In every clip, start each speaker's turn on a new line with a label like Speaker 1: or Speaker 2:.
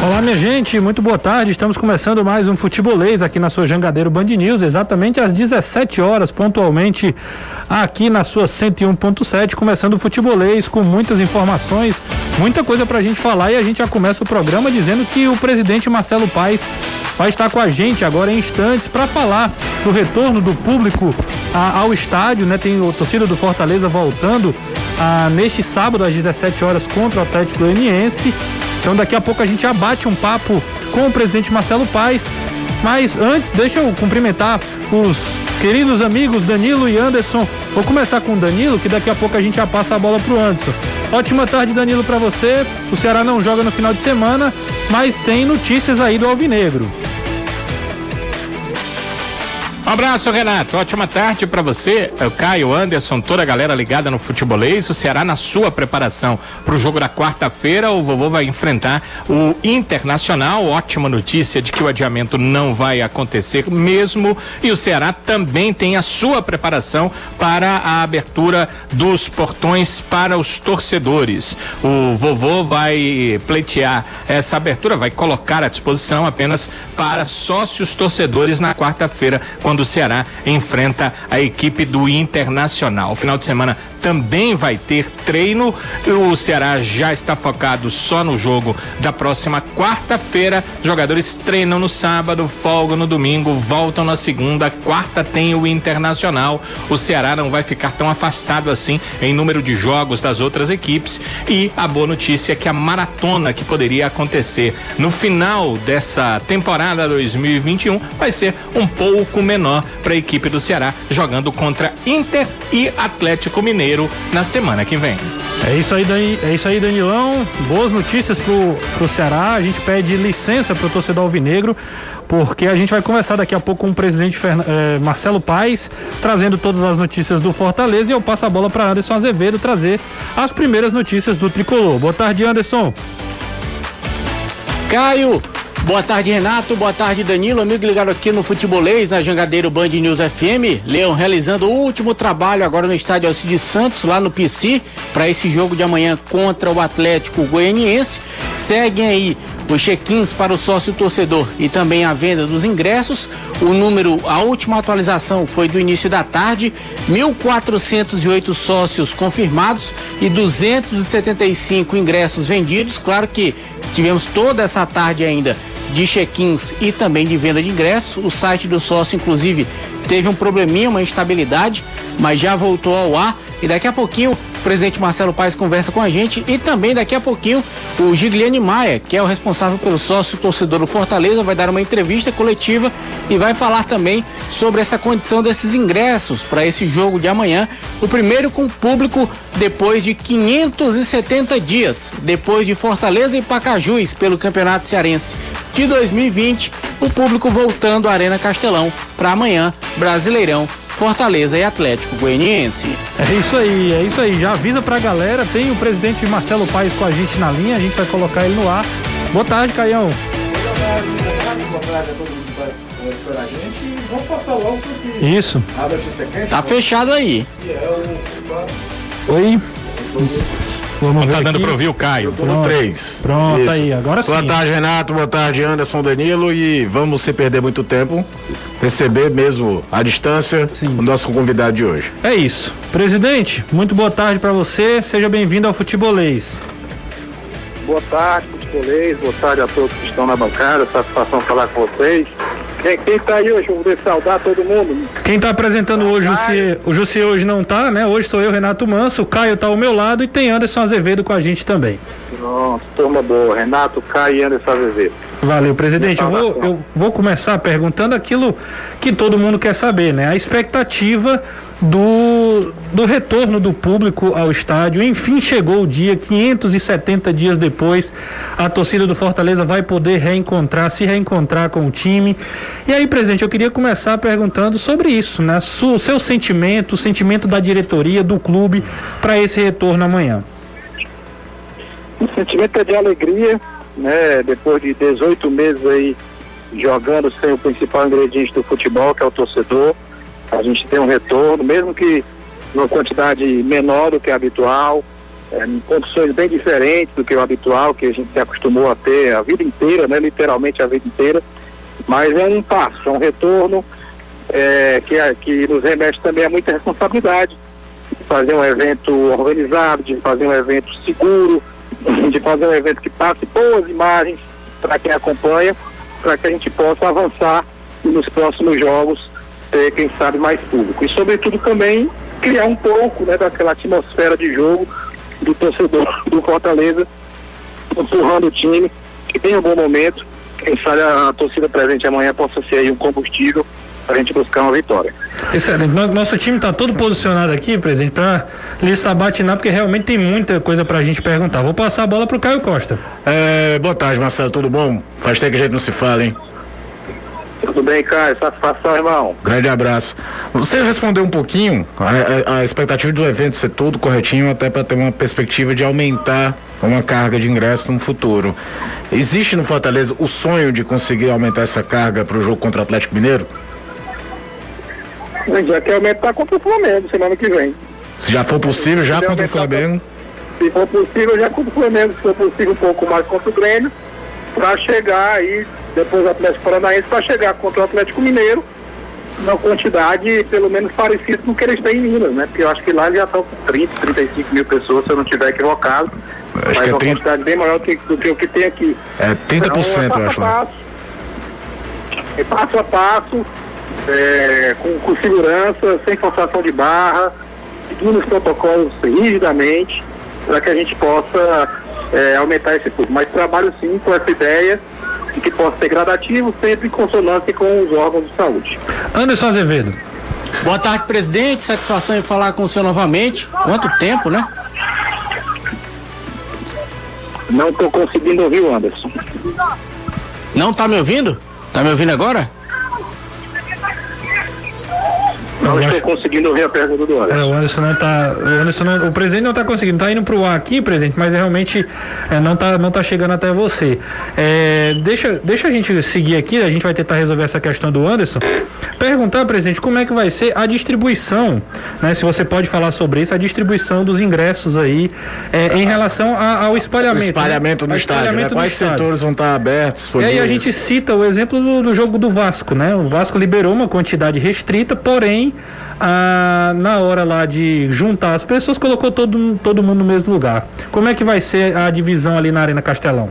Speaker 1: Olá, minha gente, muito boa tarde. Estamos começando mais um Futebolês aqui na sua Jangadeiro Band News, exatamente às 17 horas, pontualmente, aqui na sua 101.7, começando o Futebolês com muitas informações, muita coisa pra gente falar e a gente já começa o programa dizendo que o presidente Marcelo Paes vai estar com a gente agora em instantes para falar do retorno do público a, ao estádio, né? Tem o torcida do Fortaleza voltando a, neste sábado às 17 horas contra o Atlético Goianiense. Então daqui a pouco a gente abate um papo com o presidente Marcelo Paes. Mas antes, deixa eu cumprimentar os queridos amigos Danilo e Anderson. Vou começar com o Danilo, que daqui a pouco a gente já passa a bola pro Anderson. Ótima tarde, Danilo, para você. O Ceará não joga no final de semana, mas tem notícias aí do Alvinegro.
Speaker 2: Um abraço, Renato. Ótima tarde para você, o Caio, Anderson, toda a galera ligada no futebolês. O Ceará na sua preparação para o jogo da quarta-feira. O vovô vai enfrentar o Internacional. Ótima notícia de que o adiamento não vai acontecer mesmo. E o Ceará também tem a sua preparação para a abertura dos portões para os torcedores. O vovô vai pleitear essa abertura, vai colocar à disposição apenas para sócios torcedores na quarta-feira, quando quando o Ceará enfrenta a equipe do Internacional. O final de semana também vai ter treino. O Ceará já está focado só no jogo da próxima quarta-feira. Jogadores treinam no sábado, folgam no domingo, voltam na segunda. Quarta tem o Internacional. O Ceará não vai ficar tão afastado assim em número de jogos das outras equipes. E a boa notícia é que a maratona que poderia acontecer no final dessa temporada 2021 vai ser um pouco menor para a equipe do Ceará, jogando contra Inter e Atlético Mineiro na semana que vem.
Speaker 1: É isso aí, Dani, é isso aí, Danilão. Boas notícias pro, pro Ceará. A gente pede licença pro torcedor alvinegro, porque a gente vai conversar daqui a pouco com o presidente eh, Marcelo Paes, trazendo todas as notícias do Fortaleza e eu passo a bola para Anderson Azevedo trazer as primeiras notícias do tricolor. Boa tarde, Anderson.
Speaker 3: Caio, Boa tarde, Renato. Boa tarde, Danilo. Amigo ligado aqui no Futebolês, na Jangadeiro Band News FM. Leão realizando o último trabalho agora no estádio Alcides Santos, lá no PC, para esse jogo de amanhã contra o Atlético Goianiense. Seguem aí os check-ins para o sócio torcedor e também a venda dos ingressos. O número, a última atualização foi do início da tarde, 1.408 sócios confirmados e 275 ingressos vendidos. Claro que tivemos toda essa tarde ainda de check-ins e também de venda de ingressos. O site do sócio, inclusive, teve um probleminha, uma instabilidade, mas já voltou ao ar. E daqui a pouquinho presidente Marcelo Paes conversa com a gente e também daqui a pouquinho o Gigliane Maia, que é o responsável pelo sócio torcedor do Fortaleza, vai dar uma entrevista coletiva e vai falar também sobre essa condição desses ingressos para esse jogo de amanhã, o primeiro com público depois de 570 dias, depois de Fortaleza e Pacajus pelo Campeonato Cearense de 2020, o público voltando à Arena Castelão para amanhã, Brasileirão Fortaleza e Atlético Goianiense.
Speaker 1: É isso aí, é isso aí. Já avisa pra galera, tem o presidente Marcelo Paes com a gente na linha, a gente vai colocar ele no ar. Boa tarde, Caião. Boa tarde, a todo mundo que vai esperar a gente. Vamos passar logo porque Isso. a
Speaker 3: notícia quente. Tá fechado aí. É
Speaker 1: o... Oi.
Speaker 2: Vamos ver tá dando para ouvir o Caio.
Speaker 1: No 3. Pronto, Isso. aí, agora sim.
Speaker 4: Boa tarde, Renato. Boa tarde, Anderson Danilo. E vamos, sem perder muito tempo, receber mesmo à distância sim. o nosso convidado de hoje.
Speaker 1: É isso. Presidente, muito boa tarde para você. Seja bem-vindo ao Futebolês.
Speaker 5: Boa tarde, Futebolês. Boa tarde a todos que estão na bancada. Satisfação falar com vocês. Quem, quem tá aí hoje? Vou poder saudar todo mundo.
Speaker 1: Quem tá apresentando ah, hoje, o Jussi, o hoje não tá, né? Hoje sou eu, Renato Manso, o Caio tá ao meu lado e tem Anderson Azevedo com a gente também.
Speaker 5: Pronto, turma boa. Renato, Caio e Anderson Azevedo.
Speaker 1: Valeu, presidente. Eu vou, eu vou começar perguntando aquilo que todo mundo quer saber, né? A expectativa do, do retorno do público ao estádio. Enfim, chegou o dia, 570 dias depois, a torcida do Fortaleza vai poder reencontrar, se reencontrar com o time. E aí, presidente, eu queria começar perguntando sobre isso, né? O seu sentimento, o sentimento da diretoria, do clube, para esse retorno amanhã.
Speaker 5: O sentimento é de alegria, né? Depois de 18 meses aí jogando sem o principal ingrediente do futebol, que é o torcedor a gente tem um retorno, mesmo que numa quantidade menor do que é habitual, é, em condições bem diferentes do que o habitual, que a gente se acostumou a ter a vida inteira, né, literalmente a vida inteira. Mas é um passo, é um retorno é, que, que nos remete também a muita responsabilidade de fazer um evento organizado, de fazer um evento seguro, de fazer um evento que passe boas imagens para quem acompanha, para que a gente possa avançar nos próximos jogos ter, quem sabe, mais público. E, sobretudo, também criar um pouco né, daquela atmosfera de jogo do torcedor do Fortaleza, empurrando o time, que tem um bom momento. Quem sabe a, a torcida presente amanhã possa ser aí um combustível para a gente buscar uma vitória.
Speaker 1: Excelente. Nosso time está todo posicionado aqui, presidente, para lhe sabatinar, porque realmente tem muita coisa para a gente perguntar. Vou passar a bola para o Caio Costa.
Speaker 4: É, boa tarde, Marcelo. Tudo bom? Faz tempo que a gente não se fala, hein?
Speaker 5: Tudo bem, Caio? Satisfação, irmão.
Speaker 4: Grande abraço. Você respondeu um pouquinho a, a, a expectativa do evento ser tudo corretinho, até para ter uma perspectiva de aumentar uma carga de ingresso no futuro. Existe no Fortaleza o sonho de conseguir aumentar essa carga para o jogo contra o Atlético Mineiro?
Speaker 5: Já quer aumentar contra o Flamengo semana que vem.
Speaker 4: Se já for possível, já contra o Flamengo.
Speaker 5: Se for possível, já contra o Flamengo. Se for possível, um pouco mais contra o Grêmio. Para chegar aí, depois do Atlético Paranaense, para chegar contra o Atlético Mineiro. Uma quantidade pelo menos parecida com o que eles têm em Minas, né? Porque eu acho que lá já estão com 30, 35 mil pessoas, se eu não estiver equivocado.
Speaker 4: Acho
Speaker 5: mas
Speaker 4: que é
Speaker 5: uma
Speaker 4: 30...
Speaker 5: quantidade bem maior do que, do que o que tem aqui.
Speaker 4: É 30%,
Speaker 5: Então, é passo
Speaker 4: eu
Speaker 5: a
Speaker 4: acho. né?
Speaker 5: passo, é passo a passo, é, com, com segurança, sem forçação de barra, seguindo os protocolos rigidamente, para que a gente possa é, aumentar esse público. Mas trabalho sim com essa ideia de que possa ser gradativo, sempre em consonância com os órgãos de saúde.
Speaker 1: Anderson Azevedo.
Speaker 3: Boa tarde, presidente. Satisfação em falar com o senhor novamente. Quanto tempo, né?
Speaker 5: Não estou conseguindo ouvir o Anderson.
Speaker 3: Não tá me ouvindo? Tá me ouvindo agora?
Speaker 5: Não
Speaker 1: Eu
Speaker 5: estou
Speaker 1: acho-
Speaker 5: conseguindo ouvir a pergunta do
Speaker 1: É,
Speaker 5: Anderson.
Speaker 1: o Anderson não tá. O, Anderson não- o presidente não está conseguindo, tá indo pro ar aqui, presidente, mas realmente é, não, tá, não tá chegando até você. É, deixa, deixa a gente seguir aqui, a gente vai tentar resolver essa questão do Anderson. Perguntar, presidente, como é que vai ser a distribuição, né? Se você pode falar sobre isso, a distribuição dos ingressos aí é, em relação a- ao
Speaker 4: O
Speaker 1: espalhamento.
Speaker 4: espalhamento
Speaker 1: né?
Speaker 4: no estádio, né?
Speaker 1: espalhamento
Speaker 4: Quais
Speaker 1: estádio.
Speaker 4: setores vão estar abertos?
Speaker 1: E aí a gente cita o exemplo do, do jogo do Vasco, né? O Vasco liberou uma quantidade restrita, porém, ah, na hora lá de juntar as pessoas, colocou todo, todo mundo no mesmo lugar. Como é que vai ser a divisão ali na Arena Castelão?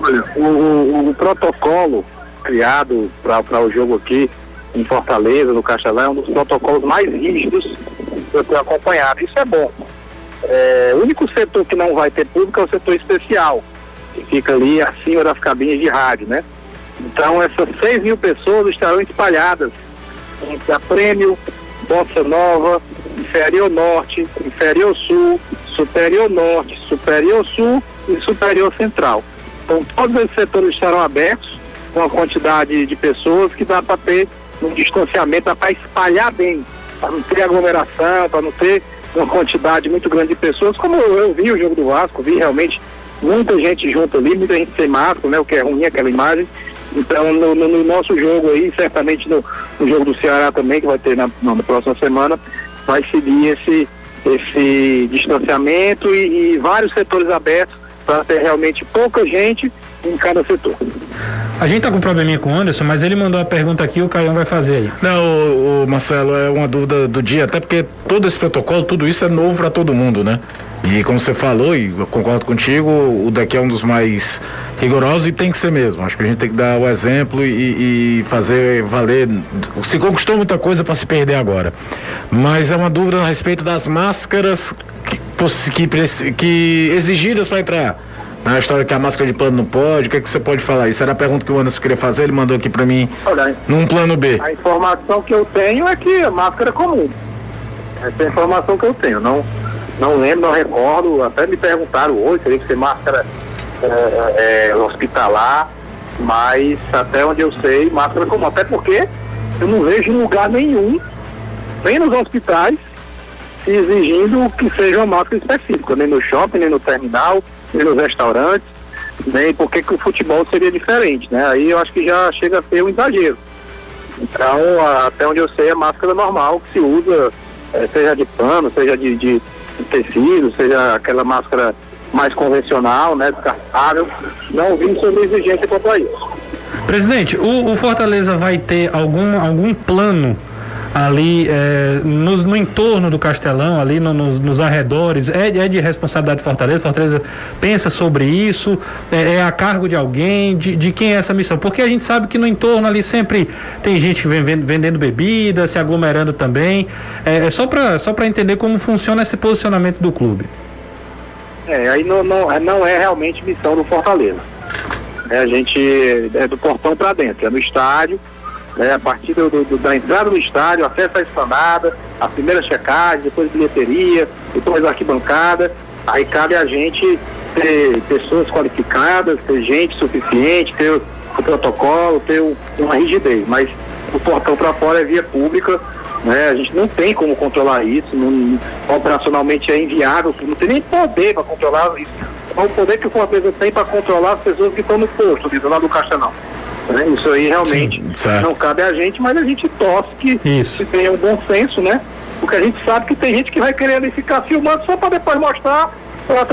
Speaker 5: Olha, o, o- o protocolo criado para o jogo aqui em Fortaleza, no Castelão, é um dos protocolos mais rígidos que eu tenho acompanhado. Isso é bom. É, o único setor que não vai ter público é o setor especial, que fica ali acima das cabines de rádio, né? Então essas 6 mil pessoas estarão espalhadas entre a Prêmio, Bossa Nova, Inferior Norte, Inferior Sul, Superior Norte, Superior Sul e Superior Central. Então todos esses setores estarão abertos uma quantidade de pessoas que dá para ter um distanciamento, dá para espalhar bem, para não ter aglomeração, para não ter uma quantidade muito grande de pessoas, como eu, eu vi o jogo do Vasco, vi realmente muita gente junto ali, muita gente sem máscara, né? O que é ruim aquela imagem. Então no, no- no nosso jogo aí, certamente no, no jogo do Ceará também, que vai ter na, na próxima semana, vai seguir esse, esse distanciamento e, e vários setores abertos para ter realmente pouca gente em cada setor.
Speaker 1: A gente tá com um probleminha com o Anderson, mas ele mandou a pergunta aqui, o Caião vai fazer aí.
Speaker 4: Não, o, o Marcelo, é uma dúvida do dia, até porque todo esse protocolo, tudo isso é novo para todo mundo, né? E como você falou, e eu concordo contigo, o daqui é um dos mais rigorosos e tem que ser mesmo. Acho que a gente tem que dar o exemplo e, e fazer valer. Se conquistou muita coisa para se perder agora. Mas é uma dúvida a respeito das máscaras que, que, que exigidas para entrar. Na história que a máscara de plano não pode, o que, é que você pode falar? Isso era a pergunta que o Anderson queria fazer, ele mandou aqui para mim
Speaker 5: Olha,
Speaker 4: num plano B.
Speaker 5: A informação que eu tenho é que a máscara é comum. Essa é a informação que eu tenho. Não, não lembro, não recordo. Até me perguntaram hoje, teria que ser máscara é, é, hospitalar, mas até onde eu sei, máscara é comum. Até porque eu não vejo em lugar nenhum, nem nos hospitais, exigindo que seja uma máscara específica, nem no shopping, nem no terminal, nos restaurantes, nem porque que o futebol seria diferente, né? Aí eu acho que já chega a ser um exagero. Então, a- até onde eu sei, é máscara normal que se usa, eh, seja de pano, seja de, de, de tecido, seja aquela máscara mais convencional, né, descartável. Não vimos sobre exigência quanto a isso.
Speaker 1: Presidente, o, o Fortaleza vai ter algum, algum plano ali é, nos, no entorno do Castelão, ali no, nos, nos, arredores, é, é, de responsabilidade de Fortaleza? Fortaleza pensa sobre isso? É, é a cargo de alguém? De, de, quem é essa missão? Porque a gente sabe que no entorno ali sempre tem gente vendendo, vendendo bebida, se aglomerando também. É, é só para só entender como funciona esse posicionamento do clube.
Speaker 5: É, aí não, não, não é realmente missão do Fortaleza. É, a gente é do portão para dentro, é no estádio, né, a partir do, do, da entrada no estádio, acesso à esplanada, a primeira checagem, depois bilheteria, depois arquibancada. Aí cabe a gente ter pessoas qualificadas, ter gente suficiente, ter o, o protocolo, ter o, uma rigidez. Mas o portão para fora é via pública, né? A gente não tem como controlar isso, não, operacionalmente é inviável, não tem nem poder para controlar isso. É o poder que o Fortaleza tem para controlar as pessoas que estão no posto, do lado do Castelão. Né? Isso aí realmente Sim, não cabe a gente, mas a gente torce que, que tenha um bom senso, né? Porque a gente sabe que tem gente que vai querer ali ficar filmando só para depois mostrar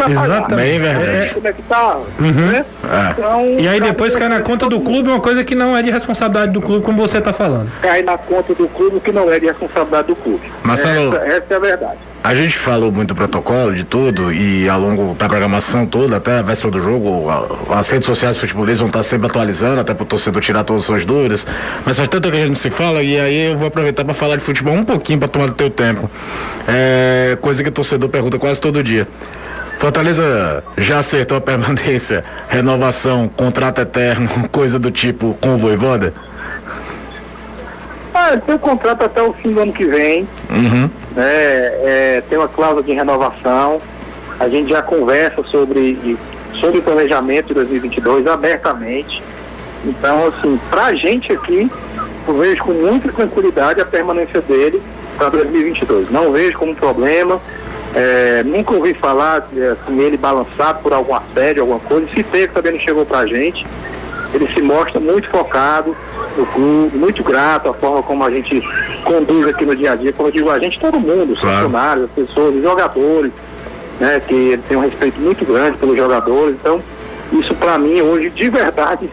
Speaker 1: Exatamente. Bem
Speaker 5: verdade. É, como é que tá,
Speaker 1: uhum. né? é. então, e aí depois cai na conta do clube uma coisa que não é de responsabilidade do clube, como você está falando.
Speaker 5: Cai na conta do clube que não é de responsabilidade do clube.
Speaker 4: Marcelo,
Speaker 5: essa, essa é a verdade.
Speaker 4: A gente falou muito do protocolo, de tudo, e ao longo da programação toda, até a véspera do jogo, as redes sociais do futebolês vão estar sempre atualizando, até para o torcedor tirar todas as suas dúvidas. Mas faz tanto que a gente se fala, e aí eu vou aproveitar para falar de futebol um pouquinho para tomar do teu tempo. É coisa que o torcedor pergunta quase todo dia. Fortaleza já acertou a permanência, renovação, contrato eterno, coisa do tipo com o Voivoda?
Speaker 5: Ah, tem um contrato até o fim do ano que vem.
Speaker 4: Uhum.
Speaker 5: É, é, tem uma cláusula de renovação. A gente já conversa sobre, sobre o planejamento de 2022 abertamente. Então, assim, pra gente aqui, eu vejo com muita tranquilidade a permanência dele para 2022. Não vejo como um problema. É, nunca ouvi falar assim, ele balançado por algum assédio, alguma coisa. Se teve, também não chegou pra gente. Ele se mostra muito focado no clube, muito grato à forma como a gente conduz aqui no dia a dia. Como eu digo, a gente, todo mundo, os claro. funcionários, as pessoas, os jogadores, né? Que ele tem um respeito muito grande pelos jogadores. Então, isso para mim hoje, de verdade,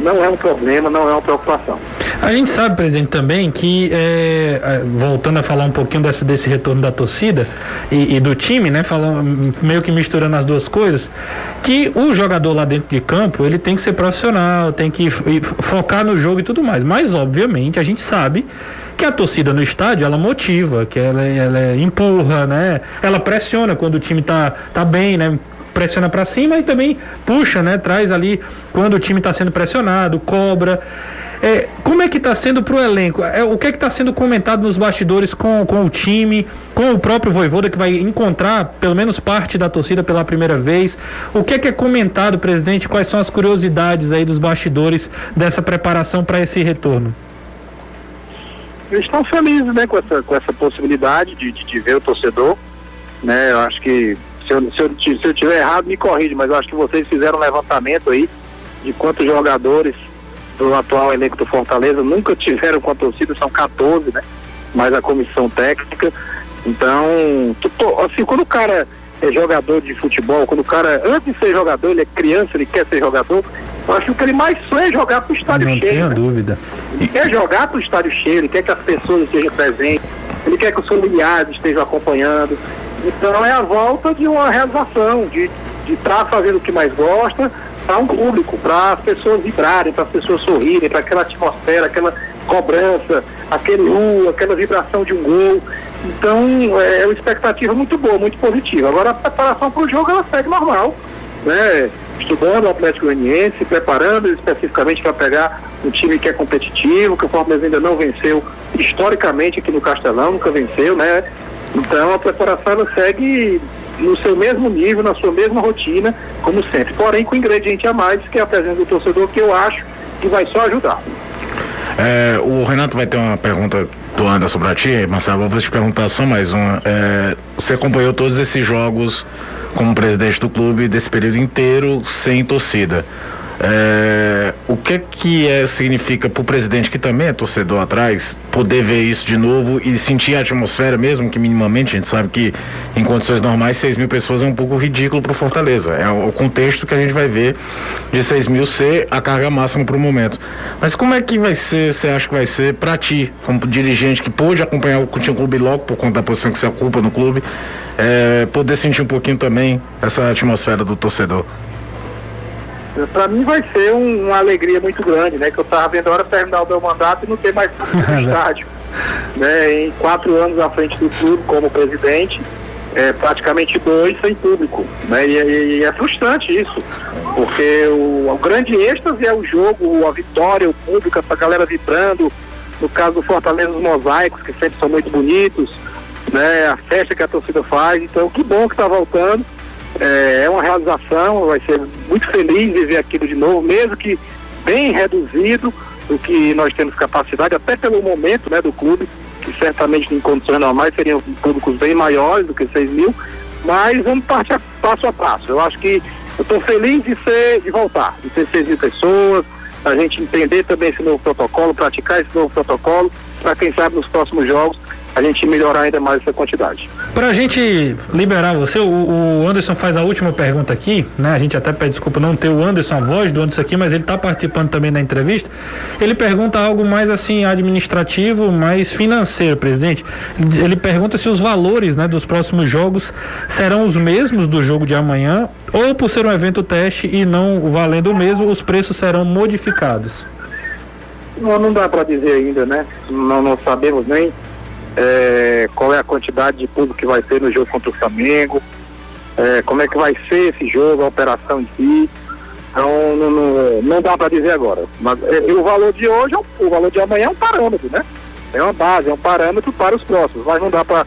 Speaker 5: não é um problema, não é uma preocupação.
Speaker 1: A gente sabe, presidente, também que, é, voltando a falar um pouquinho desse, desse retorno da torcida e, e, do time, né, falando, meio que misturando as duas coisas, que o jogador lá dentro de campo, ele tem que ser profissional, tem que focar no jogo e tudo mais. Mas, obviamente, a gente sabe que a torcida no estádio ela motiva, que ela, ela empurra, né? Ela pressiona quando o time tá, tá bem, né? Pressiona para cima e também puxa, né? Traz ali quando o time está sendo pressionado, cobra. É, como é que está sendo para o elenco? É, o que é que está sendo comentado nos bastidores com, com o time, com o próprio Voivoda que vai encontrar pelo menos parte da torcida pela primeira vez? O que é que é comentado, presidente? Quais são as curiosidades aí dos bastidores dessa preparação para esse retorno?
Speaker 5: Eles estão felizes, né, com essa, com essa possibilidade de, de, de ver o torcedor, né? Eu acho que se eu, se, eu, se eu tiver errado, me corrige, mas eu acho que vocês fizeram um levantamento aí de quantos jogadores do atual elenco do Fortaleza nunca tiveram com a torcida, são 14, né? Mais a comissão técnica. Então, assim, quando o cara é jogador de futebol, quando o cara, antes de ser jogador, ele é criança, ele quer ser jogador, eu acho que o que ele mais sonha é jogar para o estádio
Speaker 1: Não
Speaker 5: cheio.
Speaker 1: Não tenho
Speaker 5: né?
Speaker 1: dúvida.
Speaker 5: Ele quer jogar para o estádio cheio, ele quer que as pessoas estejam presentes, ele quer que os familiares estejam acompanhando. Então é a volta de uma realização, de estar tá fazendo o que mais gosta, para um público, para as pessoas vibrarem, para as pessoas sorrirem, para aquela atmosfera, aquela cobrança, aquele uh, aquela vibração de um gol. Então é, é uma expectativa muito boa, muito positiva. Agora a preparação para o jogo ela segue normal, né? Estudando o Atlético Goianiense, se preparando especificamente para pegar um time que é competitivo, que o Fortaleza ainda não venceu historicamente aqui no Castelão, nunca venceu, né? Então a preparação ela segue no seu mesmo nível, na sua mesma rotina, como sempre. Porém, com ingrediente a mais, que é a presença do torcedor, que eu acho que vai só ajudar.
Speaker 4: É, o Renato vai ter uma pergunta do Anderson para ti, Marcelo, vou te perguntar só mais uma. É, você acompanhou todos esses jogos como presidente do clube desse período inteiro sem torcida. É, o que que é, significa para o presidente, que também é torcedor atrás, poder ver isso de novo e sentir a atmosfera mesmo, que minimamente a gente sabe que em condições normais 6 mil pessoas é um pouco ridículo para o Fortaleza. É o contexto que a gente vai ver de 6 mil ser a carga máxima para o momento. Mas como é que vai ser, você acha que vai ser para ti, como dirigente que pôde acompanhar o Coutinho Clube logo por conta da posição que você ocupa no clube, é, poder sentir um pouquinho também essa atmosfera do torcedor?
Speaker 5: Para mim vai ser um, uma alegria muito grande, né? Que eu estava vendo a hora terminar o meu mandato e não ter mais estádio. Né? Em quatro anos à frente do clube como presidente, é, praticamente dois sem público. Né? E, e, e é frustrante isso, porque o, o, grande êxtase é o jogo, a vitória, o público, essa galera vibrando. No caso do Fortaleza, os mosaicos, que sempre são muito bonitos, né? a festa que a torcida faz. Então, que bom que está voltando. É, é uma realização, vai ser muito feliz de ver aquilo de novo, mesmo que bem reduzido do que nós temos capacidade, até pelo momento né, do clube, que certamente em condições normais seriam públicos bem maiores do que 6 mil, mas vamos parte a, passo a passo. Eu acho que eu estou feliz de ser, de voltar, de ter 6 mil pessoas, a gente entender também esse novo protocolo, praticar esse novo protocolo, para quem sabe nos próximos jogos a gente melhorar ainda mais essa quantidade.
Speaker 1: Para a gente liberar você, o, o, Anderson faz a última pergunta aqui, né? A gente até pede desculpa não ter o Anderson, a voz do Anderson aqui, mas ele está participando também da entrevista. Ele pergunta algo mais assim administrativo, mais financeiro, presidente. Ele pergunta se os valores, né, dos próximos jogos serão os mesmos do jogo de amanhã ou por ser um evento teste e não valendo o mesmo, os preços serão modificados.
Speaker 5: Não, não dá para dizer ainda, né? Não, não sabemos nem é, qual é a quantidade de público que vai ter no jogo contra o Flamengo, é, como é que vai ser esse jogo, a operação em si. Então não, não, não dá para dizer agora. Mas é, o valor de hoje, o valor de amanhã é um parâmetro, né? É uma base, é um parâmetro para os próximos, mas não dá para,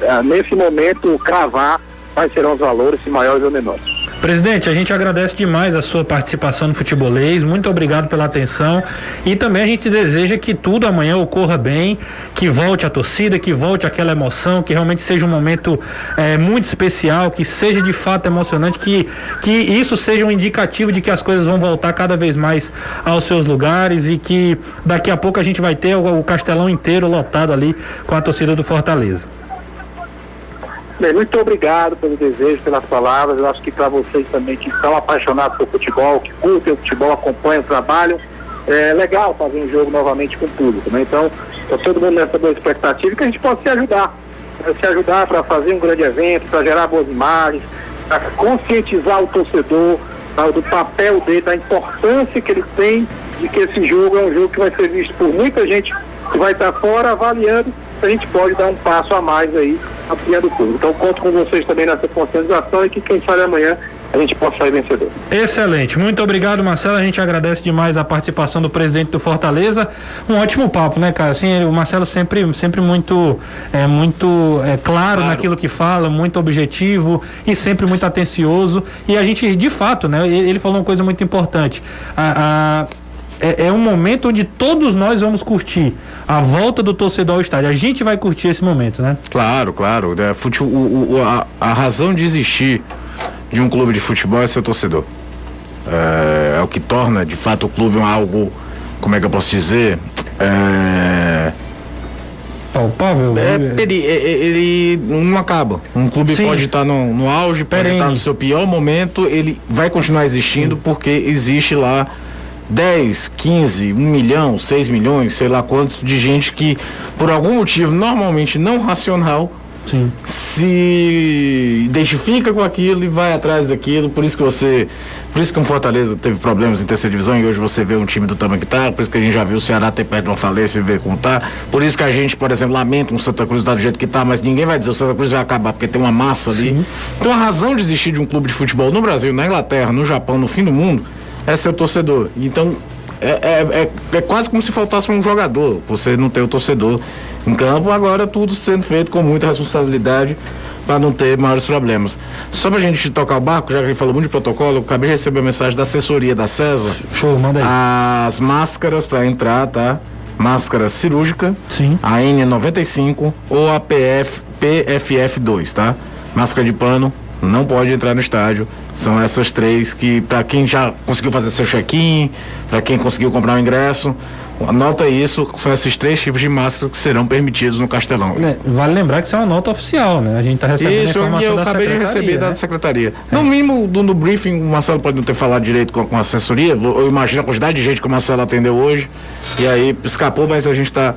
Speaker 5: é, nesse momento, cravar quais serão os valores, se maiores ou menores.
Speaker 1: Presidente, a gente agradece demais a sua participação no Futebolês, muito obrigado pela atenção e também a gente deseja que tudo amanhã ocorra bem, que volte a torcida, que volte aquela emoção, que realmente seja um momento é, muito especial, que seja de fato emocionante, que, que isso seja um indicativo de que as coisas vão voltar cada vez mais aos seus lugares e que daqui a pouco a gente vai ter o, o Castelão inteiro lotado ali com a torcida do Fortaleza.
Speaker 5: Bem, muito obrigado pelo desejo, pelas palavras. Eu acho que para vocês também que são apaixonados por futebol, que curtem o futebol, acompanham o trabalho, é legal fazer um jogo novamente com o público. Né? Então, está todo mundo nessa boa expectativa que a gente possa se ajudar. Né? Se ajudar para fazer um grande evento, para gerar boas imagens, para conscientizar o torcedor tá, do papel dele, da importância que ele tem de que esse jogo é um jogo que vai ser visto por muita gente que vai estar fora avaliando a gente pode dar um passo a mais aí ampliando tudo. Então conto com vocês também nessa conscientização e que quem sabe amanhã a gente possa sair vencedor.
Speaker 1: Excelente, muito obrigado Marcelo, a gente agradece demais a participação do presidente do Fortaleza, um ótimo papo, né, cara? Assim, o Marcelo sempre, sempre muito, é, muito é, claro, claro, naquilo que fala, muito objetivo e sempre muito atencioso. E a gente, de fato, né? Ele, ele falou uma coisa muito importante. a, a é, é, um momento onde todos nós vamos curtir a volta do torcedor ao estádio. A gente vai curtir esse momento, né?
Speaker 4: Claro, claro. É, fute, o, o, a, a, razão de existir de um clube de futebol é ser torcedor. É, é, o que torna, de fato, o clube um algo, como é que eu posso dizer? É,
Speaker 1: palpável?
Speaker 4: É, ele, ele, não acaba. Um clube Sim. pode estar no, no auge, pode Perene. estar no seu pior momento, ele vai continuar existindo porque existe lá 10, 15, 1 milhão, 6 milhões, sei lá quantos, de gente que, por algum motivo normalmente não racional, Sim. se identifica com aquilo e vai atrás daquilo. Por isso que você. Por isso que o Fortaleza teve problemas em terceira divisão e hoje você vê um time do tamanho que tá. Por isso que a gente já viu o Ceará ter perto de uma falência e ver como tá. Por isso que a gente, por exemplo, lamenta um Santa Cruz tá do jeito que tá, mas ninguém vai dizer o Santa Cruz vai acabar porque tem uma massa ali. Sim. Então a razão de existir de um clube de futebol no Brasil, na Inglaterra, no Japão, no fim do mundo é ser torcedor. Então, é, é, é, é, quase como se faltasse um jogador, você não ter o torcedor em campo, agora tudo sendo feito com muita responsabilidade para não ter maiores problemas. Só para a gente tocar o barco, já que a gente falou muito de protocolo, eu acabei de receber a mensagem da assessoria da César.
Speaker 1: Show, manda aí.
Speaker 4: As máscaras para entrar, tá? Máscara cirúrgica,
Speaker 1: Sim.
Speaker 4: a N95 ou a PF, PFF2, tá? Máscara de pano, não pode entrar no estádio. São essas três que, para quem já conseguiu fazer seu check-in, para quem conseguiu comprar o ingresso, Anota isso, são esses três tipos de máscara que serão permitidos no Castelão.
Speaker 1: É, vale lembrar que isso é uma nota oficial, né? A gente está recebendo
Speaker 4: Isso,
Speaker 1: a
Speaker 4: eu acabei de receber né? da secretaria. É. No mínimo, do, no briefing, o Marcelo pode não ter falado direito com, com a assessoria. Eu imagino a quantidade de gente que o Marcelo atendeu hoje. E aí escapou, mas a gente está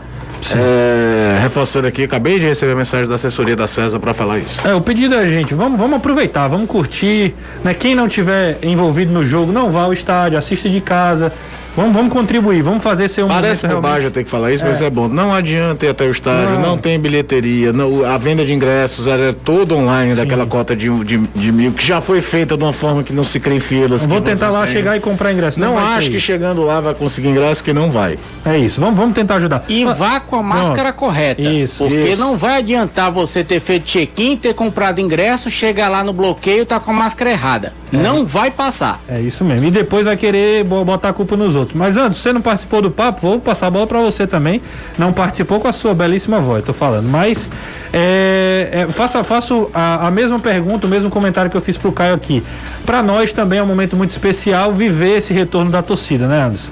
Speaker 4: é, reforçando aqui, acabei de receber a mensagem da assessoria da César para falar isso.
Speaker 1: É, o pedido é, gente, vamos, vamos aproveitar, vamos curtir, né? Quem não tiver envolvido no jogo, não vá ao estádio, assista de casa, Vamos, vamos contribuir, vamos fazer ser um
Speaker 4: Parece bobagem realmente... ter que falar isso, é. mas é bom. Não adianta ir até o estádio, não, não tem bilheteria, não, a venda de ingressos era toda online Sim. daquela cota de, de, de, mil, que já foi feita de uma forma que não se crê em filas.
Speaker 1: Vou tentar lá tem. chegar e comprar ingresso.
Speaker 4: Não, não acho que chegando lá vai conseguir ingresso, que não vai.
Speaker 1: É isso, vamos, vamos tentar ajudar.
Speaker 3: E vá com a máscara correta. Isso. Porque isso. não vai adiantar você ter feito check-in, ter comprado ingresso, chegar lá no bloqueio e tá com a máscara errada. É. Não vai passar.
Speaker 1: É isso mesmo. E depois vai querer botar a culpa nos outros. Mas antes, você não participou do papo, vou passar a bola para você também. Não participou com a sua belíssima voz, tô falando. Mas é, é, faço, faço a, a, mesma pergunta, o mesmo comentário que eu fiz pro Caio aqui. Para nós também é um momento muito especial viver esse retorno da torcida, né, Anderson?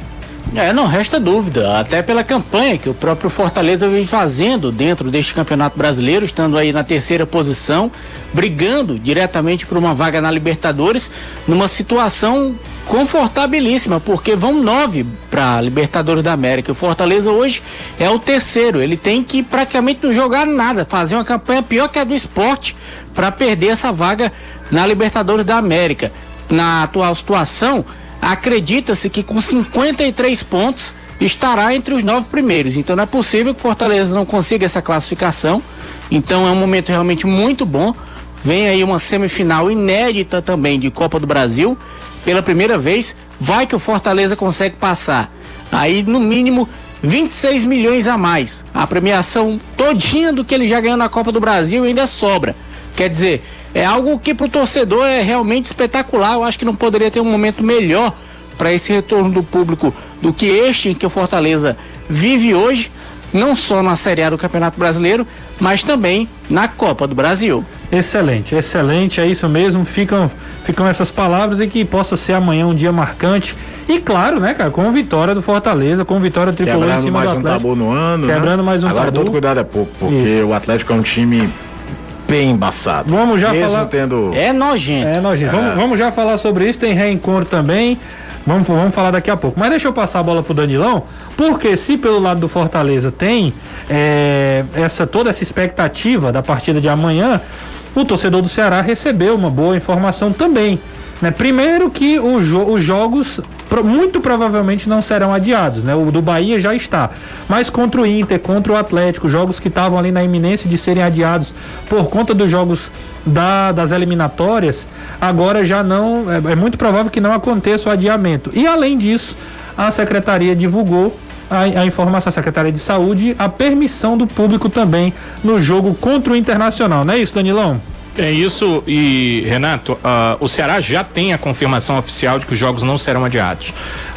Speaker 3: É, não resta dúvida, até pela campanha que o próprio Fortaleza vem fazendo dentro deste Campeonato Brasileiro, estando aí na terceira posição, brigando diretamente por uma vaga na Libertadores, numa situação confortabilíssima, porque vão nove para Libertadores da América. O Fortaleza hoje é o terceiro. Ele tem que praticamente não jogar nada, fazer uma campanha pior que a do esporte para perder essa vaga na Libertadores da América. Na atual situação, acredita-se que com 53 pontos estará entre os nove primeiros. Então não é possível que o Fortaleza não consiga essa classificação. Então é um momento realmente muito bom. Vem aí uma semifinal inédita também de Copa do Brasil. Pela primeira vez, vai que o Fortaleza consegue passar. Aí, no mínimo, 26 milhões a mais. A premiação todinha do que ele já ganhou na Copa do Brasil ainda sobra. Quer dizer, é algo que para o torcedor é realmente espetacular. Eu acho que não poderia ter um momento melhor para esse retorno do público do que este em que o Fortaleza vive hoje, não só na Série A do Campeonato Brasileiro, mas também na Copa do Brasil.
Speaker 1: Excelente, excelente, é isso mesmo. Ficam, ficam essas palavras e que possa ser amanhã um dia marcante. E claro, né, cara, com vitória do Fortaleza, com vitória tricolor
Speaker 4: Quebrando
Speaker 1: em cima
Speaker 4: mais
Speaker 1: do
Speaker 4: Atlético. um tabu no ano.
Speaker 1: Quebrando
Speaker 4: né?
Speaker 1: mais um
Speaker 4: Agora
Speaker 1: tabu.
Speaker 4: todo cuidado é pouco, porque isso. o Atlético é um time bem embaçado.
Speaker 1: Vamos já
Speaker 4: Mesmo
Speaker 1: falar.
Speaker 4: tendo.
Speaker 3: É nojento.
Speaker 1: É nojento. É. Vamos, vamos já falar sobre isso. Tem reencontro também. Vamos, vamos falar daqui a pouco. Mas deixa eu passar a bola pro Danilão, porque se pelo lado do Fortaleza tem é, essa toda essa expectativa da partida de amanhã, o torcedor do Ceará recebeu uma boa informação também. Né? Primeiro que jo os jogos muito provavelmente não serão adiados, né? O do Bahia já está. Mas contra o Inter, contra o Atlético, jogos que estavam ali na iminência de serem adiados por conta dos jogos da, das eliminatórias, agora já não. É, é muito provável que não aconteça o adiamento. E além disso, a secretaria divulgou a, a, informação, a Secretaria de Saúde, a permissão do público também no jogo contra o Internacional, não é isso, Danilão?
Speaker 2: É isso, e Renato, uh, o Ceará já tem a confirmação oficial de que os jogos não serão adiados.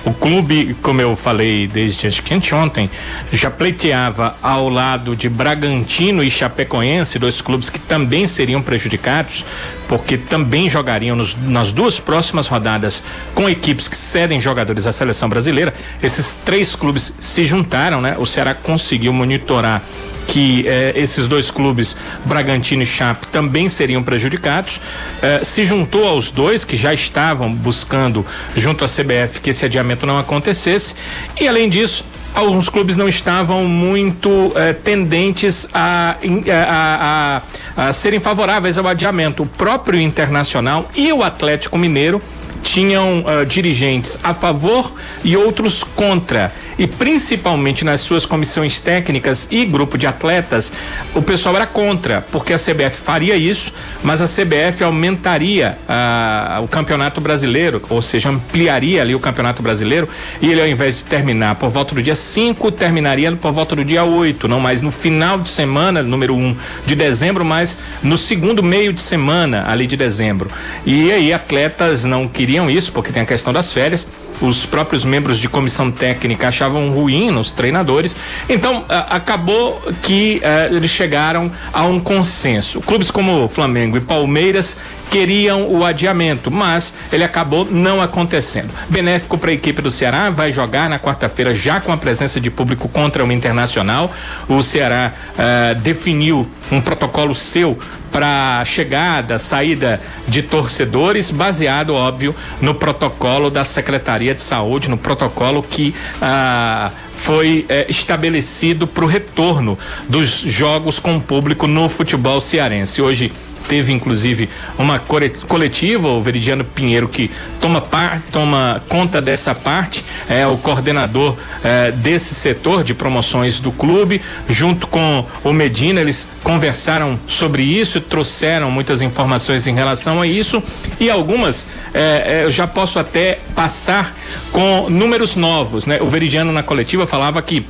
Speaker 2: O clube, como eu falei desde acho que ontem, já pleiteava ao lado de Bragantino e Chapecoense, dois clubes que também seriam prejudicados, porque também jogariam nos, nas duas próximas rodadas com equipes que cedem jogadores à seleção brasileira. Esses três clubes se juntaram, né? O Ceará conseguiu monitorar que eh, esses dois clubes, Bragantino e Chape, também seriam prejudicados. Eh, se juntou aos dois que já estavam buscando, junto à CBF, que esse adiamento não acontecesse. E além disso, alguns clubes não estavam muito eh, tendentes a, a, a, a, serem favoráveis ao adiamento. O próprio Internacional e o Atlético Mineiro tinham uh, dirigentes a favor e outros contra. E principalmente nas suas comissões técnicas e grupo de atletas, o pessoal era contra, porque a CBF faria isso, mas a CBF aumentaria uh, o campeonato brasileiro, ou seja, ampliaria ali o campeonato brasileiro, e ele ao invés de terminar por volta do dia 5, terminaria por volta do dia 8, não mais no final de semana, número 1 um, de dezembro, mas no segundo meio de semana ali de dezembro. E aí atletas não queriam queriam isso, porque tem a questão das férias. Os próprios membros de comissão técnica achavam ruim nos treinadores. Então, acabou que eles chegaram a um consenso. Clubes como Flamengo e Palmeiras queriam o adiamento, mas ele acabou não acontecendo. Benéfico para a equipe do Ceará, vai jogar na quarta-feira já com a presença de público contra o Internacional. O Ceará uh, definiu um protocolo seu para chegada, saída de torcedores, baseado, óbvio, no protocolo da Secretaria de Saúde, no protocolo que ah, foi eh, estabelecido para o retorno dos jogos com público no futebol cearense. Hoje teve inclusive uma coletiva, o Veridiano Pinheiro que toma, par, toma conta dessa parte, é o coordenador é, desse setor de promoções do clube, junto com o Medina, eles conversaram sobre isso, trouxeram muitas informações em relação a isso e algumas é, é, eu já posso até passar com números novos, né? O Veridiano na coletiva falava que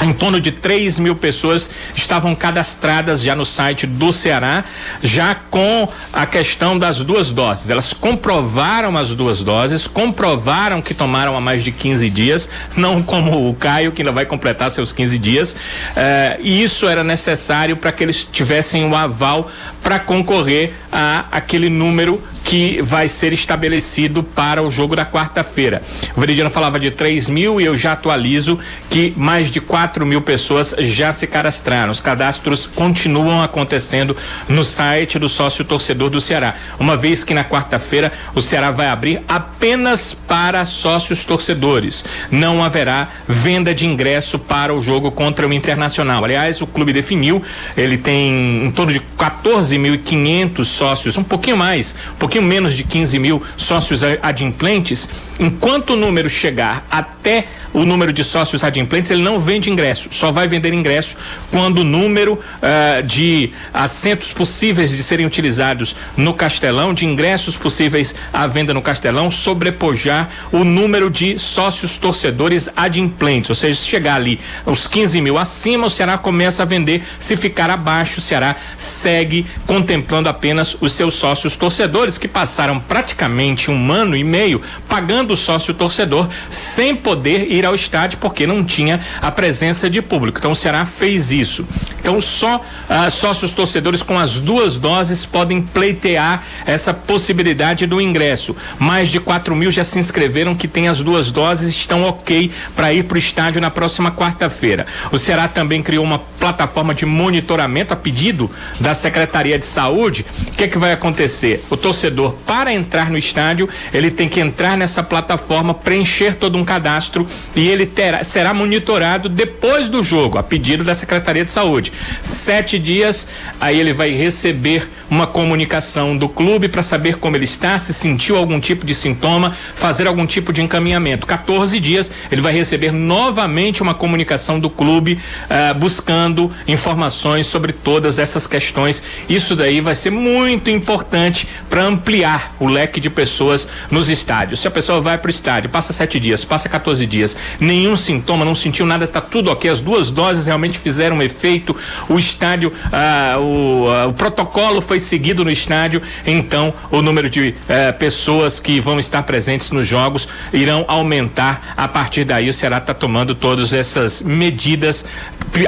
Speaker 2: em torno de 3 mil pessoas estavam cadastradas já no site do Ceará, já com a questão das duas doses. Elas comprovaram as duas doses, comprovaram que tomaram há mais de 15 dias, não como o Caio, que ainda vai completar seus 15 dias. Eh, e isso era necessário para que eles tivessem o aval para concorrer a aquele número que vai ser estabelecido para o jogo da quarta-feira. O Veridiano falava de 3 mil e eu já atualizo que mais de 4 mil pessoas já se cadastraram. Os cadastros continuam acontecendo no site do sócio torcedor do Ceará. Uma vez que na quarta-feira o Ceará vai abrir apenas para sócios torcedores. Não haverá venda de ingresso para o jogo contra o Internacional. Aliás, o clube definiu, ele tem em torno de 14.500 sócios, um pouquinho mais, um pouquinho menos de 15 mil sócios adimplentes, enquanto o número chegar até o número de sócios adimplentes, ele não vende ingresso, só vai vender ingresso quando o número uh, de assentos possíveis de serem utilizados no Castelão, de ingressos possíveis à venda no Castelão, sobrepujar o número de sócios torcedores adimplentes, ou seja, se chegar ali os 15 mil acima, o Ceará começa a vender, se ficar abaixo, o Ceará segue contemplando apenas os seus sócios torcedores que passaram praticamente um ano e meio pagando o sócio torcedor sem poder ir ir ao estádio porque não tinha a presença de público. Então o Ceará fez isso. Então só ah, sócios torcedores com as duas doses podem pleitear essa possibilidade do ingresso. Mais de 4 mil já se inscreveram que tem as duas doses estão ok para ir para o estádio na próxima quarta-feira. O Ceará também criou uma plataforma de monitoramento a pedido da Secretaria de Saúde. O que é que vai acontecer? O torcedor para entrar no estádio ele tem que entrar nessa plataforma, preencher todo um cadastro e ele terá, será monitorado depois do jogo, a pedido da Secretaria de Saúde. Sete dias, aí ele vai receber uma comunicação do clube para saber como ele está, se sentiu algum tipo de sintoma, fazer algum tipo de encaminhamento. 14 dias, ele vai receber novamente uma comunicação do clube uh, buscando informações sobre todas essas questões. Isso daí vai ser muito importante para ampliar o leque de pessoas nos estádios. Se a pessoa vai para o estádio, passa sete dias, passa 14 dias, nenhum sintoma, não sentiu nada, tá tudo ok. As duas doses realmente fizeram efeito. O estádio, ah, o, ah, o, protocolo foi seguido no estádio. Então, o número de eh, pessoas que vão estar presentes nos jogos irão aumentar. A partir daí, o Ceará está tomando todas essas medidas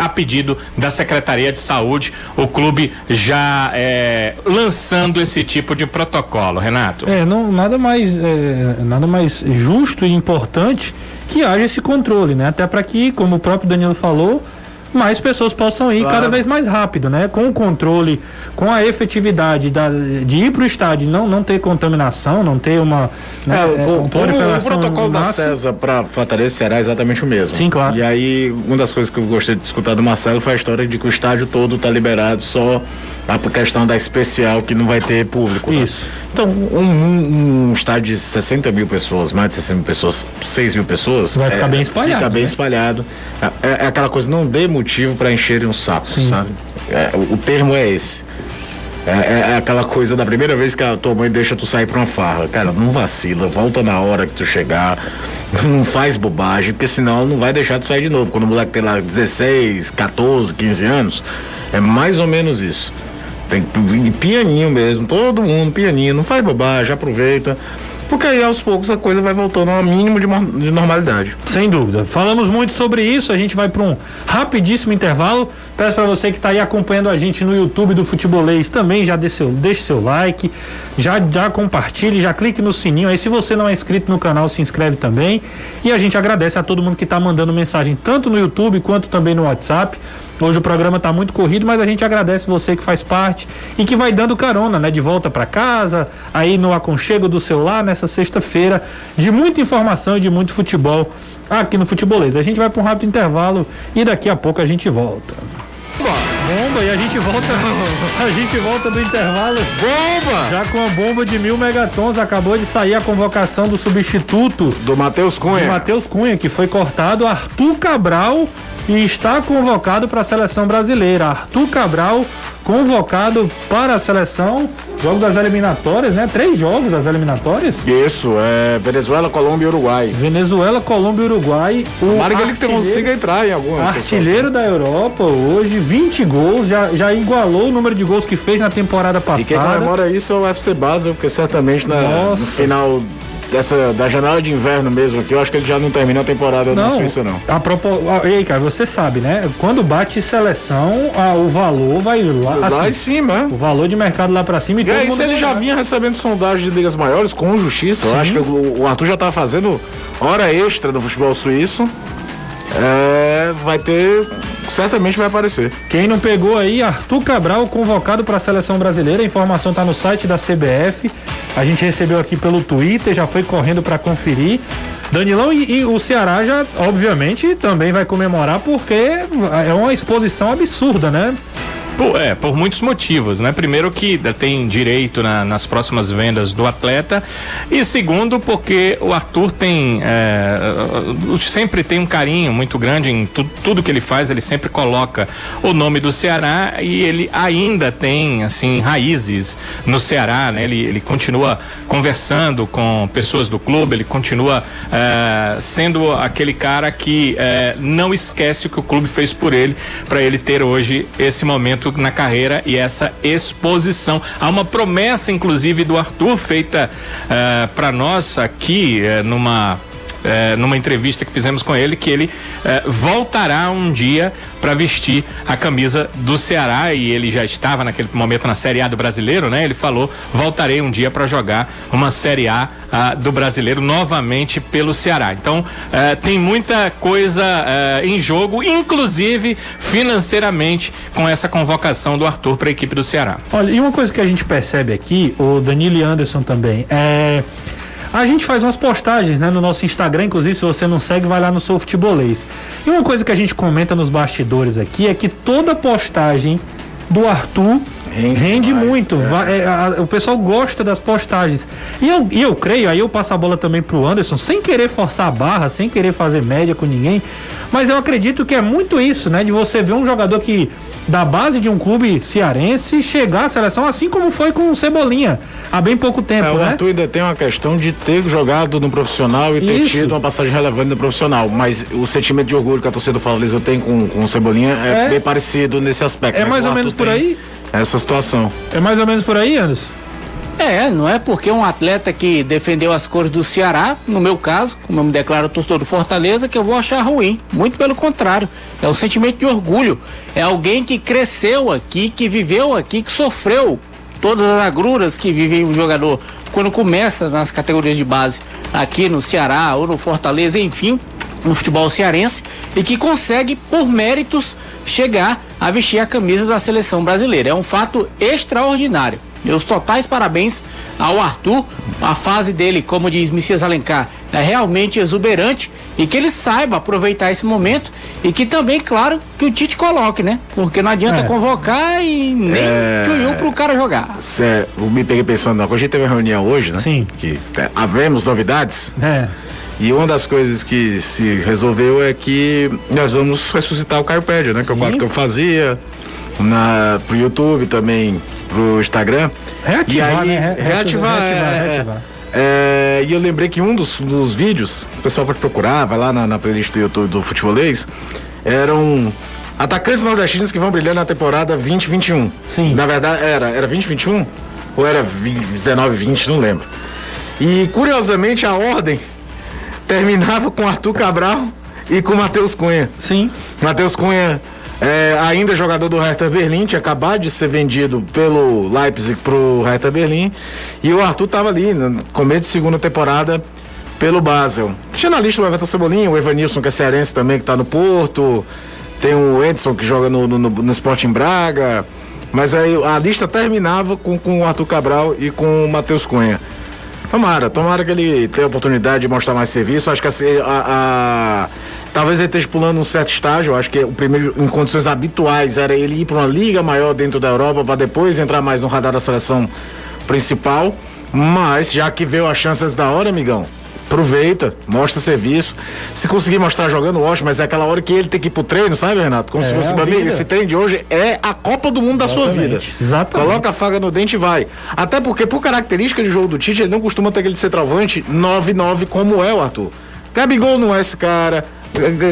Speaker 2: a pedido da Secretaria de Saúde. O clube já eh, lançando esse tipo de protocolo, Renato.
Speaker 1: É, não, nada mais, é, nada mais justo e importante que haja esse controle, né? Até para que, como o próprio Danilo falou, mais pessoas possam ir claro. cada vez mais rápido, né? Com o controle, com a efetividade da, de ir para o estádio, não, não ter contaminação, não ter uma.
Speaker 4: Né, é, com, um o, o protocolo da César para Fortaleza será exatamente o mesmo.
Speaker 1: Sim, claro.
Speaker 4: E aí, uma das coisas que eu gostei de escutar do Marcelo foi a história de que o estádio todo está liberado, só a questão da especial que não vai ter público.
Speaker 1: Né? Isso.
Speaker 4: Então, um, um, estádio de 60 mil pessoas, mais de 60 mil pessoas, 6 mil pessoas.
Speaker 1: Vai ficar é, bem espalhado.
Speaker 4: Fica bem né? espalhado. É, é, é, aquela coisa, não dê motivo para encherem um saco, Sim. sabe? É, o, o, termo é esse. É, é, é, aquela coisa da primeira vez que a tua mãe deixa tu sair pra uma farra. Cara, não vacila, volta na hora que tu chegar, não faz bobagem, porque senão não vai deixar tu sair de novo. Quando o moleque tem lá 16, 14, 15 anos, é mais ou menos isso. Tem que vir pianinho mesmo, todo mundo pianinho, não faz bobagem, aproveita. Porque aí aos poucos a coisa vai voltando ao mínimo de, de normalidade.
Speaker 1: Sem dúvida. Falamos muito sobre isso, a gente vai para um rapidíssimo intervalo. Peço para você que está aí acompanhando a gente no YouTube do Futebolês também já deixe seu, deixe seu like, já, já compartilhe, já clique no sininho aí. Se você não é inscrito no canal, se inscreve também. E a gente agradece a todo mundo que está mandando mensagem tanto no YouTube quanto também no WhatsApp. Hoje o programa está muito corrido, mas a gente agradece você que faz parte e que vai dando carona, né? De volta para casa, aí no aconchego do celular, nessa sexta-feira, de muita informação e de muito futebol aqui no Futebolês. A gente vai para um rápido intervalo e daqui a pouco a gente volta. Bomba e a gente volta. A gente volta do intervalo.
Speaker 4: Bomba!
Speaker 1: Já com a bomba de mil megatons. Acabou de sair a convocação do substituto.
Speaker 4: Do Matheus Cunha.
Speaker 1: Do Matheus Cunha, que foi cortado. Arthur Cabral e está convocado para a seleção brasileira. Arthur Cabral convocado para a seleção. Jogo das eliminatórias, né? Três jogos das eliminatórias.
Speaker 4: Isso, é Venezuela, Colômbia e Uruguai.
Speaker 1: Venezuela, Colômbia e Uruguai.
Speaker 4: O que ele consiga entrar em alguma
Speaker 1: Artilheiro da Europa hoje, 20 gols, já, já igualou o número de gols que fez na temporada passada.
Speaker 4: E quem comemora isso é o UFC Basel, porque certamente na, no final dessa da janela de inverno mesmo aqui, eu acho que ele já não termina a temporada não, na Suíça não.
Speaker 1: A ei, cara, você sabe, né? Quando bate seleção, a, o valor vai lá,
Speaker 4: lá assim, em cima, é?
Speaker 1: O valor de mercado lá para cima
Speaker 4: e, e aí, se ele já vinha recebendo sondagem de ligas maiores com justiça, Sim. eu acho que o, o Arthur já tava fazendo hora extra no futebol suíço. É, vai ter certamente vai aparecer.
Speaker 1: Quem não pegou aí, Arthur Cabral convocado para a seleção brasileira. A informação está no site da CBF. A gente recebeu aqui pelo Twitter, já foi correndo para conferir. Danilão e, e, o Ceará já, obviamente, também vai comemorar porque é uma exposição absurda, né?
Speaker 2: Por, é, por muitos motivos, né? Primeiro que tem direito na, nas próximas vendas do atleta e segundo porque o Arthur tem é, sempre tem um carinho muito grande em tu, tudo que ele faz, ele sempre coloca o nome do Ceará e ele ainda tem assim raízes no Ceará, né? Ele, ele continua conversando com pessoas do clube, ele continua é, sendo aquele cara que é, não esquece o que o clube fez por ele para ele ter hoje esse momento na carreira e essa exposição. Há uma promessa, inclusive, do Arthur feita uh, eh, para nós aqui uh, numa é, numa entrevista que fizemos com ele, que ele é, voltará um dia para vestir a camisa do Ceará e ele já estava naquele momento na Série A do Brasileiro, né? Ele falou: voltarei um dia para jogar uma Série A do Brasileiro novamente pelo Ceará. Então é, tem muita coisa em jogo, inclusive financeiramente, com essa convocação do Arthur para a equipe do Ceará.
Speaker 1: Olha, e uma coisa que a gente percebe aqui, o Danilo e Anderson também, é a gente faz umas postagens né, no nosso Instagram, inclusive se você não segue, vai lá no Sou Futebolês. E uma coisa que a gente comenta nos bastidores aqui é que toda postagem do Arthur rende, rende muito. É. Vai, é, a, o pessoal gosta das postagens. E eu, e eu creio, aí eu passo a bola também pro Anderson, sem querer forçar a barra, sem querer fazer média com ninguém. Mas eu acredito que é muito isso, né? De você ver um jogador que da base de um clube cearense chegar à seleção, assim como foi com o Cebolinha, há bem pouco tempo. É,
Speaker 4: o
Speaker 1: né?
Speaker 4: Arthur ainda tem uma questão de ter jogado no profissional e ter isso. tido uma passagem relevante no profissional. Mas o sentimento de orgulho que a torcida do Fortaleza tem com, com o Cebolinha é, é, bem parecido nesse aspecto.
Speaker 1: É mais ou menos por aí?
Speaker 4: Essa situação.
Speaker 1: É mais ou menos por aí, Anderson?
Speaker 3: É, não é porque um atleta que defendeu as cores do Ceará, no meu caso, como eu me declaro torcedor do Fortaleza, que eu vou achar ruim. Muito pelo contrário. É um sentimento de orgulho. É alguém que cresceu aqui, que viveu aqui, que sofreu todas as agruras que vive um jogador quando começa nas categorias de base aqui no Ceará ou no Fortaleza, enfim, no futebol cearense e que consegue, por méritos, chegar a vestir a camisa da seleção brasileira. É um fato extraordinário. Meus totais parabéns ao Arthur. A fase dele, como diz Messias Alencar, é realmente exuberante e que ele saiba aproveitar esse momento e que também, claro, que o Tite coloque, né? Porque não adianta é. convocar e nem é... tchuiu pro cara jogar.
Speaker 4: Cê, eu me peguei pensando, a gente teve uma reunião hoje, né?
Speaker 1: Sim.
Speaker 4: Que é, havemos novidades.
Speaker 1: É.
Speaker 4: E uma das coisas que se resolveu é que nós vamos ressuscitar o Carpédia, né? Que é o quadro que eu fazia na, pro YouTube também, pro Instagram.
Speaker 1: Reativar, e aí,
Speaker 4: né? Reativar, reativar, é, reativar. É, e eu lembrei que um dos, dos vídeos, o pessoal pode procurar, vai lá na, na playlist do YouTube do Futebolês, eram atacantes nordestinos que vão brilhar na temporada 2021.
Speaker 1: Sim.
Speaker 4: Na verdade, era, era 2021? Ou era 19, 20, não lembro. E curiosamente a ordem terminava com Arthur Cabral e com Matheus Cunha.
Speaker 1: Sim.
Speaker 4: Matheus Cunha É, ainda jogador do Hertha Berlim, tinha acabado de ser vendido pelo Leipzig pro Hertha Berlim. E o Arthur tava ali, no começo de segunda temporada, pelo Basel. Tinha na lista o Everton Cebolinha, o Evanilson, que é cearense também, que tá no Porto. Tem o Edson, que joga no, no, no, no Sporting Braga. Mas aí a lista terminava com, com o Arthur Cabral e com o Matheus Cunha. Tomara, tomara que ele tenha a oportunidade de mostrar mais serviço. Acho que a, a, a talvez ele esteja pulando um certo estágio. Acho que o primeiro, em condições habituais, era ele ir para uma liga maior dentro da Europa para depois entrar mais no radar da seleção principal. Mas já que veio as chances da hora, amigão, aproveita, mostra serviço. Se conseguir mostrar jogando, ótimo, mas é aquela hora que ele tem que ir pro treino, sabe, Renato? Como
Speaker 1: É,
Speaker 4: se fosse, meu amigo,
Speaker 1: vida.
Speaker 4: esse treino de hoje é a Copa do Mundo da sua vida.
Speaker 1: Exatamente, exatamente.
Speaker 4: Coloca a faga no dente e vai. Até porque, por característica de jogo do Tite, ele não costuma ter aquele centroavante 9-9 como é o Arthur. Gabigol não é esse cara,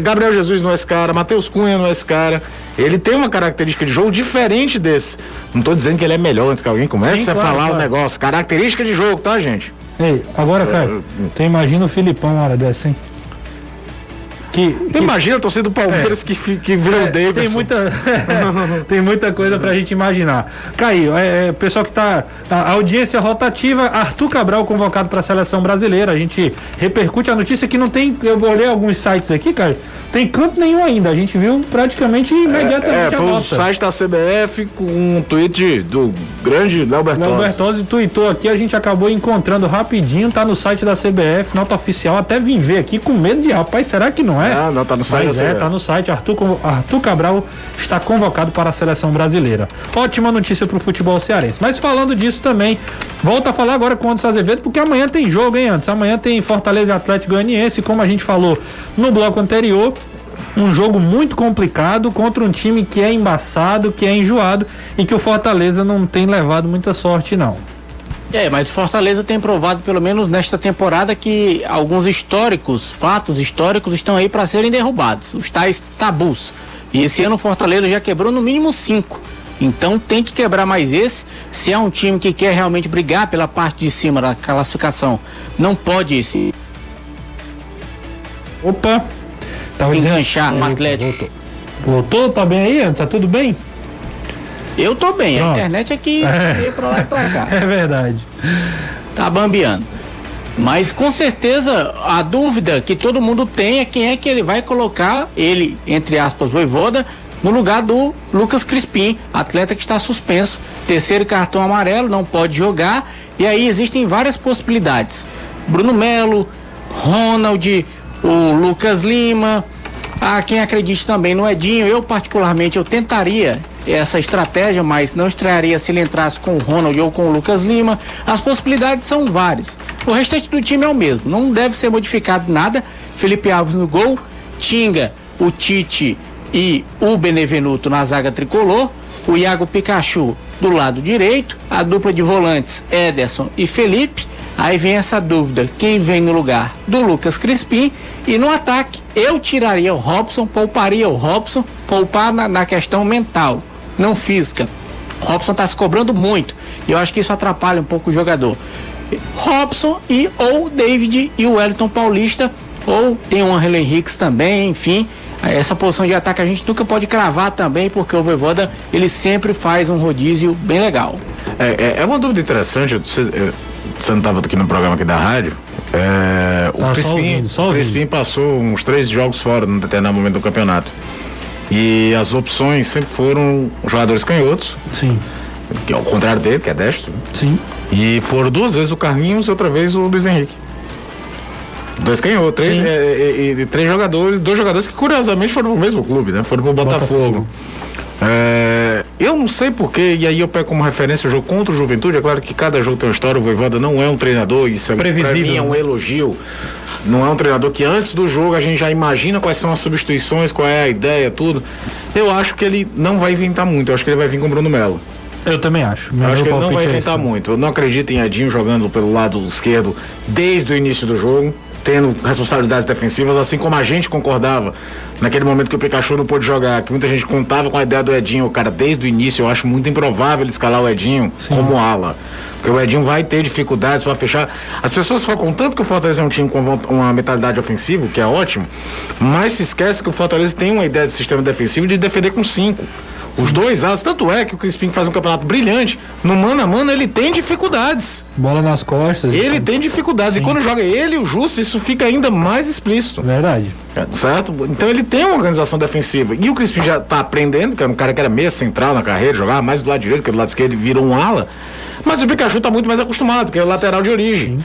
Speaker 4: Gabriel Jesus não é esse cara, Matheus Cunha não é esse cara. Ele tem uma característica de jogo diferente desse. Não tô dizendo que ele é melhor antes que alguém comece
Speaker 1: Sim,
Speaker 4: a
Speaker 1: claro,
Speaker 4: falar o
Speaker 1: claro.
Speaker 4: negócio. Característica de jogo, tá, gente?
Speaker 1: Ei, agora, cara, tu imagina o Filipão uma hora dessa, hein? Que, que
Speaker 4: Imagina a torcida do Palmeiras que, fi- que vê o
Speaker 1: É,
Speaker 4: Davidson.
Speaker 1: tem muita tem muita coisa pra gente imaginar. Caio, é, é, pessoal que tá a audiência rotativa, Arthur Cabral convocado pra seleção brasileira. A gente repercute a notícia que não tem, eu olhei alguns sites aqui, Caio. Tem campo nenhum ainda. A gente viu praticamente imediatamente
Speaker 4: É,
Speaker 1: a
Speaker 4: foi o
Speaker 1: nota.
Speaker 4: site da CBF com um tweet do grande Léo Bertozzi.
Speaker 1: Léo Bertozzi tweetou aqui, a gente acabou encontrando rapidinho, tá no site da CBF, nota oficial, até vim ver aqui com medo de, rapaz, será que não é?
Speaker 4: Ah, não, tá no site
Speaker 1: Mas é, tá no site, Arthur, Arthur Cabral está convocado para a seleção brasileira. Ótima notícia pro futebol cearense. Mas falando disso também, volta a falar agora com o Anderson Azevedo, porque amanhã tem jogo, hein, antes. Amanhã tem Fortaleza e Atlético Goianiense, como a gente falou no bloco anterior. Um jogo muito complicado contra um time que é embaçado, que é enjoado e que o Fortaleza não tem levado muita sorte, não.
Speaker 3: É, mas Fortaleza tem provado, pelo menos nesta temporada, que alguns históricos, fatos históricos, estão aí para serem derrubados. Os tais tabus. E esse ano o Fortaleza já quebrou no mínimo cinco. Então tem que quebrar mais esse. Se é um time que quer realmente brigar pela parte de cima da classificação, não pode se
Speaker 1: Opa! Tava dizendo-
Speaker 3: enganchar no
Speaker 1: Voltou,
Speaker 3: Atlético.
Speaker 1: Voltou. Voltou? Tá bem aí? Tá tudo bem?
Speaker 3: Eu tô bem, a
Speaker 1: Pronto.
Speaker 3: internet é que
Speaker 1: É.
Speaker 3: veio pra lá e pra cá.
Speaker 1: É verdade.
Speaker 3: tá bambeando. Mas com certeza a dúvida que todo mundo tem é quem é que ele vai colocar ele, entre aspas, voivoda, no lugar do Lucas Crispim, atleta que está suspenso, terceiro cartão amarelo, não pode jogar, e aí existem várias possibilidades. Bruno Melo, Ronald, o Lucas Lima, há quem acredite também no Edinho. Eu particularmente eu tentaria essa estratégia, mas não estrearia se ele entrasse com o Ronald ou com o Lucas Lima. As possibilidades são várias. O restante do time é o mesmo, não deve ser modificado nada. Felipe Alves no gol, Tinga, o Tite e o Benevenuto na zaga tricolor, o Iago Pikachu do lado direito, a dupla de volantes Ederson e Felipe. Aí vem essa dúvida: quem vem no lugar do Lucas Crispim? E no ataque, eu tiraria o Robson, pouparia o Robson, poupar na, na questão mental, não física. Robson está se cobrando muito e eu acho que isso atrapalha um pouco o jogador. Robson e ou David e o Wellington Paulista, ou tem o Angelo Henriques também, enfim. Essa posição de ataque a gente nunca pode cravar também, porque o Voivoda ele sempre faz um rodízio bem legal.
Speaker 4: É, é, é uma dúvida interessante. É, você não estava aqui no programa aqui da rádio. É, o
Speaker 1: só
Speaker 4: Crispim,
Speaker 1: ouvindo,
Speaker 4: o. Crispim passou uns três jogos fora num determinado momento do campeonato. E as opções sempre foram jogadores canhotos,
Speaker 1: Sim,
Speaker 4: que é o contrário dele, que é destro.
Speaker 1: sim.
Speaker 4: E foram duas vezes o Carlinhos e outra vez o Luiz Henrique. Dois canhotos, três, é, é, é, três jogadores, dois jogadores que curiosamente foram pro mesmo clube, né? Foram pro Botafogo.
Speaker 1: Botafogo.
Speaker 4: É, eu não sei porquê, e aí eu pego como referência o jogo contra o Juventude. É claro que cada jogo tem uma história. O Voivoda não é um treinador, isso é
Speaker 1: Previsível,
Speaker 4: mim é um
Speaker 1: né?
Speaker 4: elogio. Não é um treinador que antes do jogo a gente já imagina quais são as substituições, qual é a ideia, tudo. Eu acho que ele não vai inventar muito. Eu acho que ele vai vir com o Bruno Melo.
Speaker 1: Eu também acho.
Speaker 4: Eu acho que ele não vai
Speaker 1: é
Speaker 4: inventar
Speaker 1: esse.
Speaker 4: muito. Eu não acredito em Edinho jogando pelo lado esquerdo desde o início do jogo. Tendo responsabilidades defensivas, assim como a gente concordava naquele momento que o Pikachu não pôde jogar, que muita gente contava com a ideia do Edinho, cara, desde o início eu acho muito improvável ele escalar o Edinho Sim. como ala. Porque o Edinho vai ter dificuldades para fechar. As pessoas focam tanto que o Fortaleza é um time com uma mentalidade ofensiva, que é ótimo, mas se esquece que o Fortaleza tem uma ideia de sistema defensivo de defender com cinco. Os dois alas, tanto é que o Crispim faz um campeonato brilhante. No mano a mano ele tem dificuldades.
Speaker 1: Bola nas costas.
Speaker 4: Ele tem dificuldades. Sim. E quando joga ele e o Justo, isso fica ainda mais explícito.
Speaker 1: Verdade.
Speaker 4: É, certo? Então ele tem uma organização defensiva. E o Crispim já está aprendendo, que era um cara que era meia central na carreira, jogava mais do lado direito que do lado esquerdo, virou um ala. Mas o Pikachu está muito mais acostumado, porque é o lateral de origem. Sim.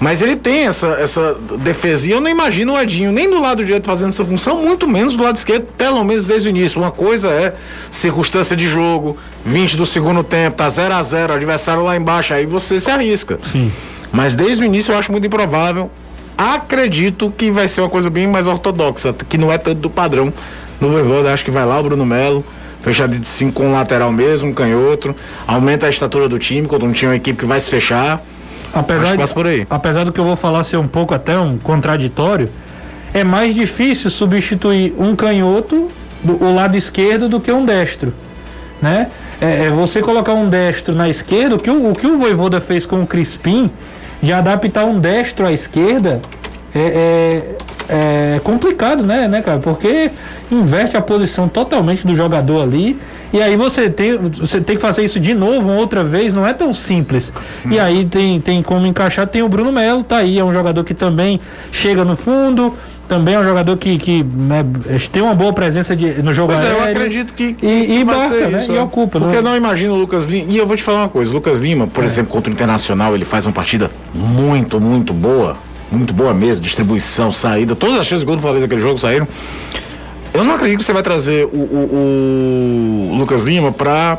Speaker 4: Mas ele tem essa, essa defesa. E eu não imagino o Edinho nem do lado direito fazendo essa função, muito menos do lado esquerdo, pelo menos desde o início. Uma coisa é circunstância de jogo, 20 do segundo tempo, tá 0 a 0 adversário lá embaixo, aí você se arrisca.
Speaker 1: Sim.
Speaker 4: Mas desde o início eu acho muito improvável. Acredito que vai ser uma coisa bem mais ortodoxa, que não é tanto do padrão. No Voivoda, acho que vai lá o Bruno Melo, fechado de 5 com um lateral mesmo, um canhoto, aumenta a estatura do time, quando um time é uma equipe que vai se fechar
Speaker 1: apesar, de, por aí. apesar do que eu vou falar ser um pouco até um contraditório, é mais difícil substituir um canhoto, do, o lado esquerdo, do que um destro, né? É, é você colocar um destro na esquerda, o que o, o que o Voivoda fez com o Crispim, de adaptar um destro à esquerda, é, é, é complicado, né, né, cara? Porque inverte a posição totalmente do jogador ali e aí você tem, você tem que fazer isso de novo, outra vez, não é tão simples. Hum. E aí tem, tem como encaixar, tem o Bruno Melo, tá aí, é um jogador que também chega no fundo, também é um jogador que, que né, tem uma boa presença de, no jogo
Speaker 4: pois aéreo. É, eu acredito que, que
Speaker 1: e, e marca, né? Isso, e ocupa.
Speaker 4: Porque não... eu não imagino o Lucas Lima. E eu vou te falar uma coisa, Lucas Lima, por é. exemplo, contra o Internacional, ele faz uma partida muito, muito boa. Muito boa mesmo, distribuição, saída. Todas as chances de gol do Fortaleza daquele jogo saíram. Eu não acredito que você vai trazer o, o, o Lucas Lima para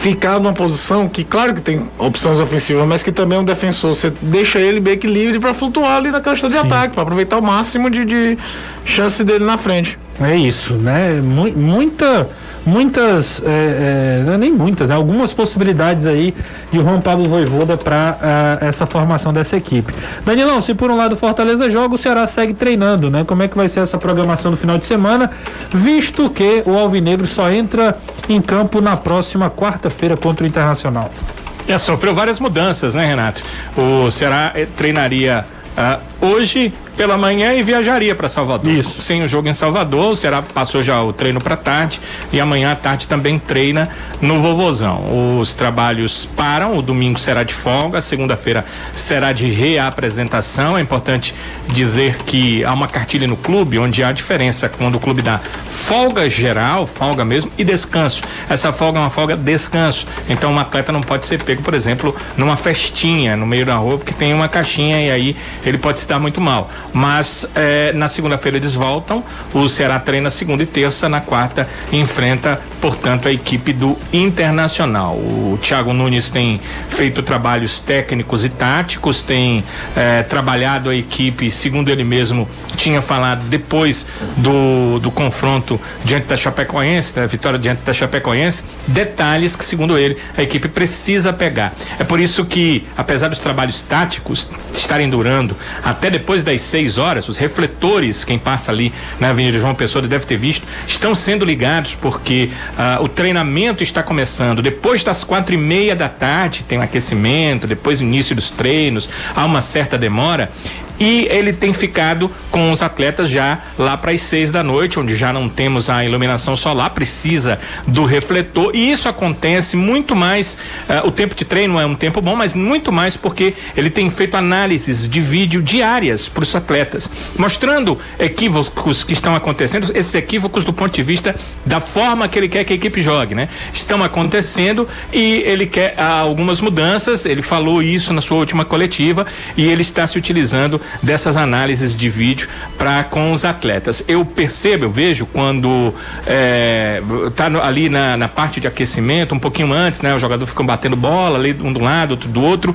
Speaker 4: ficar numa posição que, claro que tem opções ofensivas, mas que também é um defensor. Você deixa ele meio que livre para flutuar ali na caixa de Sim. ataque, para aproveitar o máximo de, de, chance dele na frente.
Speaker 1: É isso, né? Muita muitas, é, é, é, nem muitas, né? algumas possibilidades aí de Juan Pablo Voivoda para é, essa formação dessa equipe. Danilão, se por um lado Fortaleza joga, o Ceará segue treinando, né? Como é que vai ser essa programação no final de semana, visto que o Alvinegro só entra em campo na próxima quarta-feira contra o Internacional?
Speaker 2: É, sofreu várias mudanças, né, Renato? O Ceará eh, treinaria uh, hoje pela manhã e viajaria para Salvador.
Speaker 1: Isso.
Speaker 2: Sem o jogo em Salvador, o Ceará passou já o treino para tarde e amanhã à tarde também treina no Vovozão. Os trabalhos param, o domingo será de folga, segunda-feira será de reapresentação. É importante dizer que há uma cartilha no clube onde há diferença quando o clube dá folga geral, folga mesmo, e descanso. Essa folga é uma folga descanso. Então um atleta não pode ser pego, por exemplo, numa festinha no meio da rua, porque tem uma caixinha e aí ele pode se dar muito mal. Mas eh, na segunda-feira eles voltam. O Ceará treina segunda e terça. Na quarta enfrenta, portanto, a equipe do Internacional. O Thiago Nunes tem feito trabalhos técnicos e táticos, tem eh, trabalhado a equipe, segundo ele mesmo tinha falado depois do, do confronto diante da Chapecoense, da vitória diante da Chapecoense, detalhes que, segundo ele, a equipe precisa pegar. É por isso que, apesar dos trabalhos táticos estarem durando até depois das seis 6 horas, os refletores, quem passa ali na Avenida João Pessoa deve ter visto, estão sendo ligados porque uh, o treinamento está começando. Depois das quatro e meia da tarde, tem um aquecimento, depois o início dos treinos, há uma certa demora e ele tem ficado com os atletas já lá para as seis da noite, onde já não temos a iluminação solar, precisa do refletor e isso acontece muito mais. Uh, o tempo de treino é um tempo bom, mas muito mais porque ele tem feito análises de vídeo diárias para os atletas, mostrando equívocos que estão acontecendo, esses equívocos do ponto de vista da forma que ele quer que a equipe jogue, né? Estão acontecendo e ele quer uh, algumas mudanças. Ele falou isso na sua última coletiva e ele está se utilizando dessas análises de vídeo para com os atletas. Eu percebo, eu vejo quando é, tá no, ali na, na parte de aquecimento, um pouquinho antes, né? O jogador fica batendo bola ali um do lado, outro do outro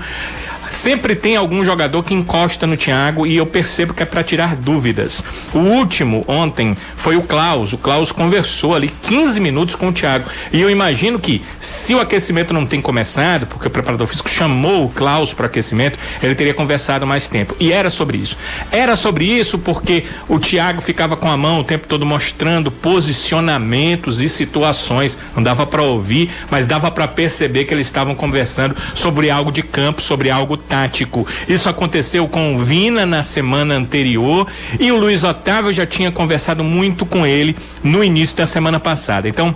Speaker 2: sempre tem algum jogador que encosta no Thiago e eu percebo que é para tirar dúvidas. O último ontem foi o Klaus. O Klaus conversou ali 15 minutos com o Thiago. E eu imagino que se o aquecimento não tem começado, porque o preparador físico chamou o Klaus para aquecimento, ele teria conversado mais tempo. E era sobre isso. Era sobre isso porque o Thiago ficava com a mão o tempo todo mostrando posicionamentos e situações. Não dava para ouvir, mas dava para perceber que eles estavam conversando sobre algo de campo, sobre algo tático. Isso aconteceu com o Vina na semana anterior e o Luiz Otávio já tinha conversado muito com ele no início da semana passada. Então,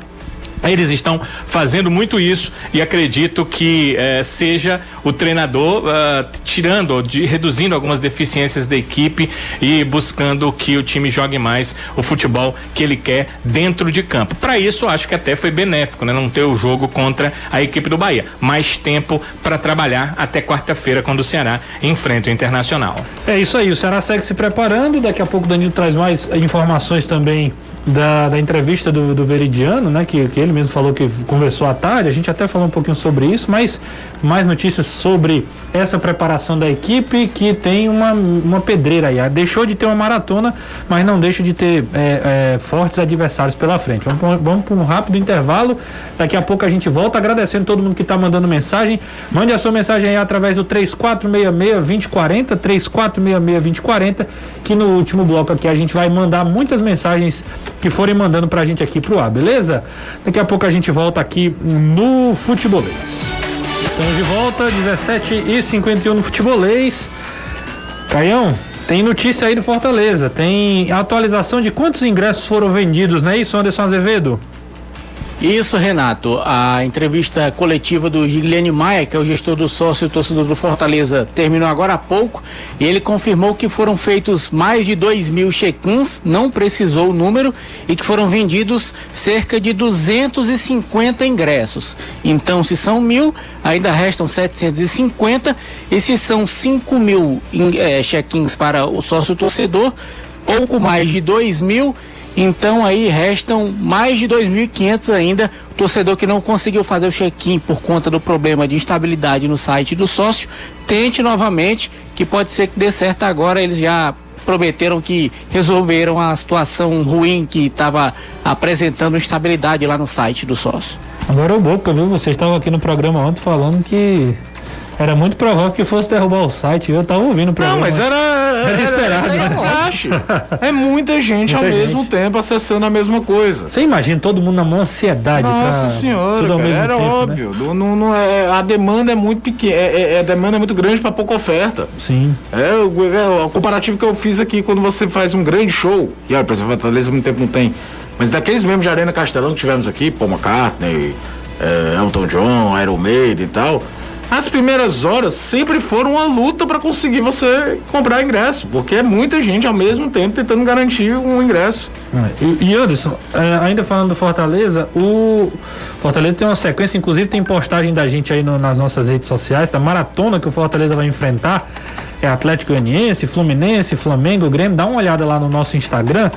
Speaker 2: eles estão fazendo muito isso e acredito que eh, seja o treinador uh, tirando, de, reduzindo algumas deficiências da equipe e buscando que o time jogue mais o futebol que ele quer dentro de campo. Para isso, acho que até foi benéfico, né? Não ter o jogo contra a equipe do Bahia. Mais tempo para trabalhar até quarta-feira, quando o Ceará enfrenta o Internacional.
Speaker 1: É isso aí, o Ceará segue se preparando. Daqui a pouco o Danilo traz mais informações também da, da entrevista do, do Veridiano, né? Que, que ele mesmo falou que conversou à tarde, a gente até falou um pouquinho sobre isso, mas mais notícias sobre essa preparação da equipe que tem uma, uma pedreira aí. Deixou de ter uma maratona, mas não deixa de ter é, é, fortes adversários pela frente. Vamos, vamos para um rápido intervalo. Daqui a pouco a gente volta agradecendo todo mundo que está mandando mensagem. Mande a sua mensagem aí através do 3466-2040, 3466-2040, que no último bloco aqui a gente vai mandar muitas mensagens que forem mandando para a gente aqui pro ar, beleza? Daqui a pouco a gente volta aqui no Futebolês. Estamos de volta, 17 e 51 no Futebolês. Caião, tem notícia aí do Fortaleza. Tem atualização de quantos ingressos foram vendidos, não é isso, Anderson Azevedo?
Speaker 3: Isso, Renato. A entrevista coletiva do Gigliani Maia, que é o gestor do sócio torcedor do Fortaleza, terminou agora há pouco e ele confirmou que foram feitos mais de 2 mil check-ins, não precisou o número, e que foram vendidos cerca de 250 ingressos. Então, se são mil, ainda restam 750, e se são 5 mil é, check-ins para o sócio torcedor, pouco mais de 2 mil então aí restam mais de 2.500 ainda. Torcedor que não conseguiu fazer o check-in por conta do problema de instabilidade no site do sócio, tente novamente, que pode ser que dê certo agora. Eles já prometeram que resolveram a situação ruim que estava apresentando instabilidade lá no site do sócio.
Speaker 1: Agora o Boca, viu? Vocês estavam aqui no programa ontem falando que era muito provável que fosse derrubar o site. Eu tava ouvindo o programa.
Speaker 4: Não, mas era. Era, era esperado. Né? Acho. É muita gente muita ao gente. mesmo tempo acessando a mesma coisa.
Speaker 1: Você imagina todo mundo na maior ansiedade
Speaker 4: Nossa pra, senhora, cara, era tempo, né? óbvio. Né? Não, não, é, a demanda é muito pequena. É, é, a demanda é muito grande para pouca oferta.
Speaker 1: Sim.
Speaker 4: É o, é o, comparativo que eu fiz aqui quando você faz um grande show. E olha, para Fortaleza muito tempo não tem. Mas daqueles mesmo de Arena Castelão que tivemos aqui, Paul McCartney, é, Elton John, Iron Maiden e tal as primeiras horas sempre foram uma luta para conseguir você comprar ingresso, porque é muita gente ao mesmo tempo tentando garantir um ingresso.
Speaker 1: É, e, e Anderson, é, ainda falando do Fortaleza, o Fortaleza tem uma sequência, inclusive tem postagem da gente aí no, nas nossas redes sociais, da maratona que o Fortaleza vai enfrentar. É Atlético Goianiense, Fluminense, Flamengo, Grêmio. Dá uma olhada lá no nosso Instagram,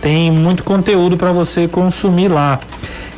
Speaker 1: tem muito conteúdo para você consumir lá.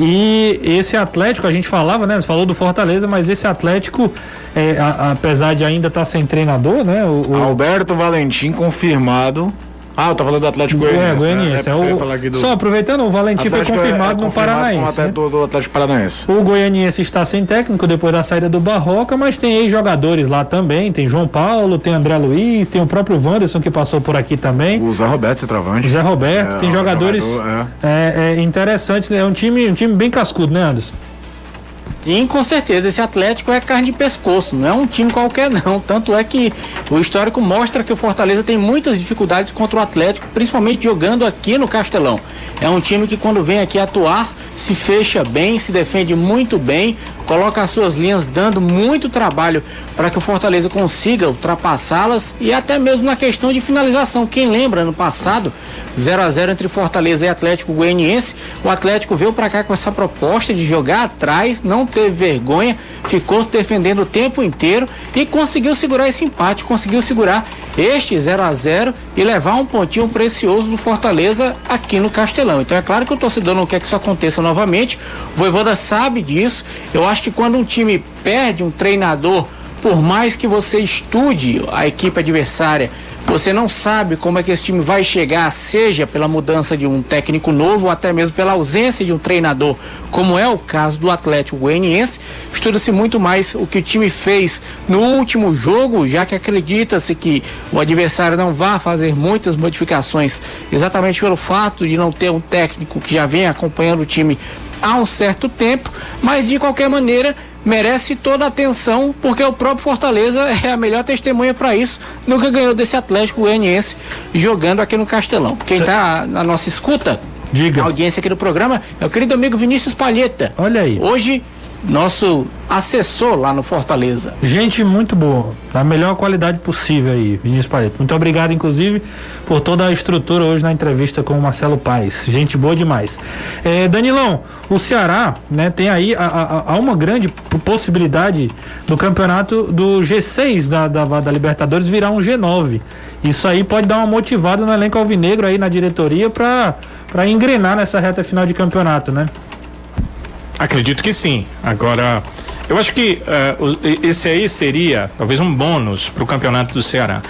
Speaker 1: E esse Atlético, a gente falava, né? Você falou do Fortaleza, mas esse Atlético, é, a, apesar de ainda estar tá sem treinador, né? O,
Speaker 4: o... Alberto Valentim confirmado ah, eu tô falando do Atlético
Speaker 1: é, Goianiense. É, Goianiense. Né? É, é o... do... Só aproveitando, o Valentim Atlético foi confirmado, é, no Paranaense.
Speaker 4: Né? Do, do Atlético Paranaense.
Speaker 1: O Goianiense está sem técnico depois da saída do Barroca, mas tem ex-jogadores lá também. Tem João Paulo, tem André Luiz, tem o próprio Wanderson que passou por aqui também.
Speaker 4: O Zé Roberto, centroavante.
Speaker 1: O Zé Roberto, é, tem jogadores jogador, é. é. interessantes. É um time, um time bem cascudo, né, Anderson?
Speaker 3: Sim, com certeza. Esse Atlético é carne de pescoço, não é um time qualquer, não. Tanto é que o histórico mostra que o Fortaleza tem muitas dificuldades contra o Atlético, principalmente jogando aqui no Castelão. É um time que, quando vem aqui atuar, se fecha bem, se defende muito bem, coloca as suas linhas dando muito trabalho para que o Fortaleza consiga ultrapassá-las e até mesmo na questão de finalização. Quem lembra no passado, 0 a 0 entre Fortaleza e Atlético Goianiense, o Atlético veio para cá com essa proposta de jogar atrás, não teve vergonha, ficou se defendendo o tempo inteiro e conseguiu segurar esse empate, conseguiu segurar este 0 a 0 e levar um pontinho precioso do Fortaleza aqui no Castelão. Então é claro que o torcedor não quer que isso aconteça novamente. O Voivoda sabe disso. Eu acho que quando um time perde um treinador por mais que você estude a equipe adversária, você não sabe como é que esse time vai chegar, seja pela mudança de um técnico novo ou até mesmo pela ausência de um treinador, como é o caso do Atlético Goianiense. Estuda-se muito mais o que o time fez no último jogo, já que acredita-se que o adversário não vá fazer muitas modificações, exatamente pelo fato de não ter um técnico que já vem acompanhando o time há um certo tempo, mas de qualquer maneira merece toda a atenção, porque o próprio Fortaleza é a melhor testemunha para isso. Nunca ganhou desse Atlético Goianiense jogando aqui no Castelão. Quem está na nossa escuta,
Speaker 1: Diga.
Speaker 3: a audiência aqui do programa, é o querido amigo Vinícius Palheta.
Speaker 1: Olha aí.
Speaker 3: Hoje nosso assessor lá no Fortaleza.
Speaker 1: Gente muito boa, da melhor qualidade possível aí, Vinícius Pareto. Muito obrigado, inclusive, por toda a estrutura hoje na entrevista com o Marcelo Paes. Gente boa demais. É, Danilão, o Ceará, né, tem aí a, a, a uma grande possibilidade do campeonato do G6 da, da, da Libertadores virar um G9. Isso aí pode dar uma motivada no elenco alvinegro aí na diretoria para engrenar nessa reta final de campeonato, né?
Speaker 2: Acredito que sim. Agora, eu acho que uh, esse aí seria talvez um bônus para o campeonato do Ceará.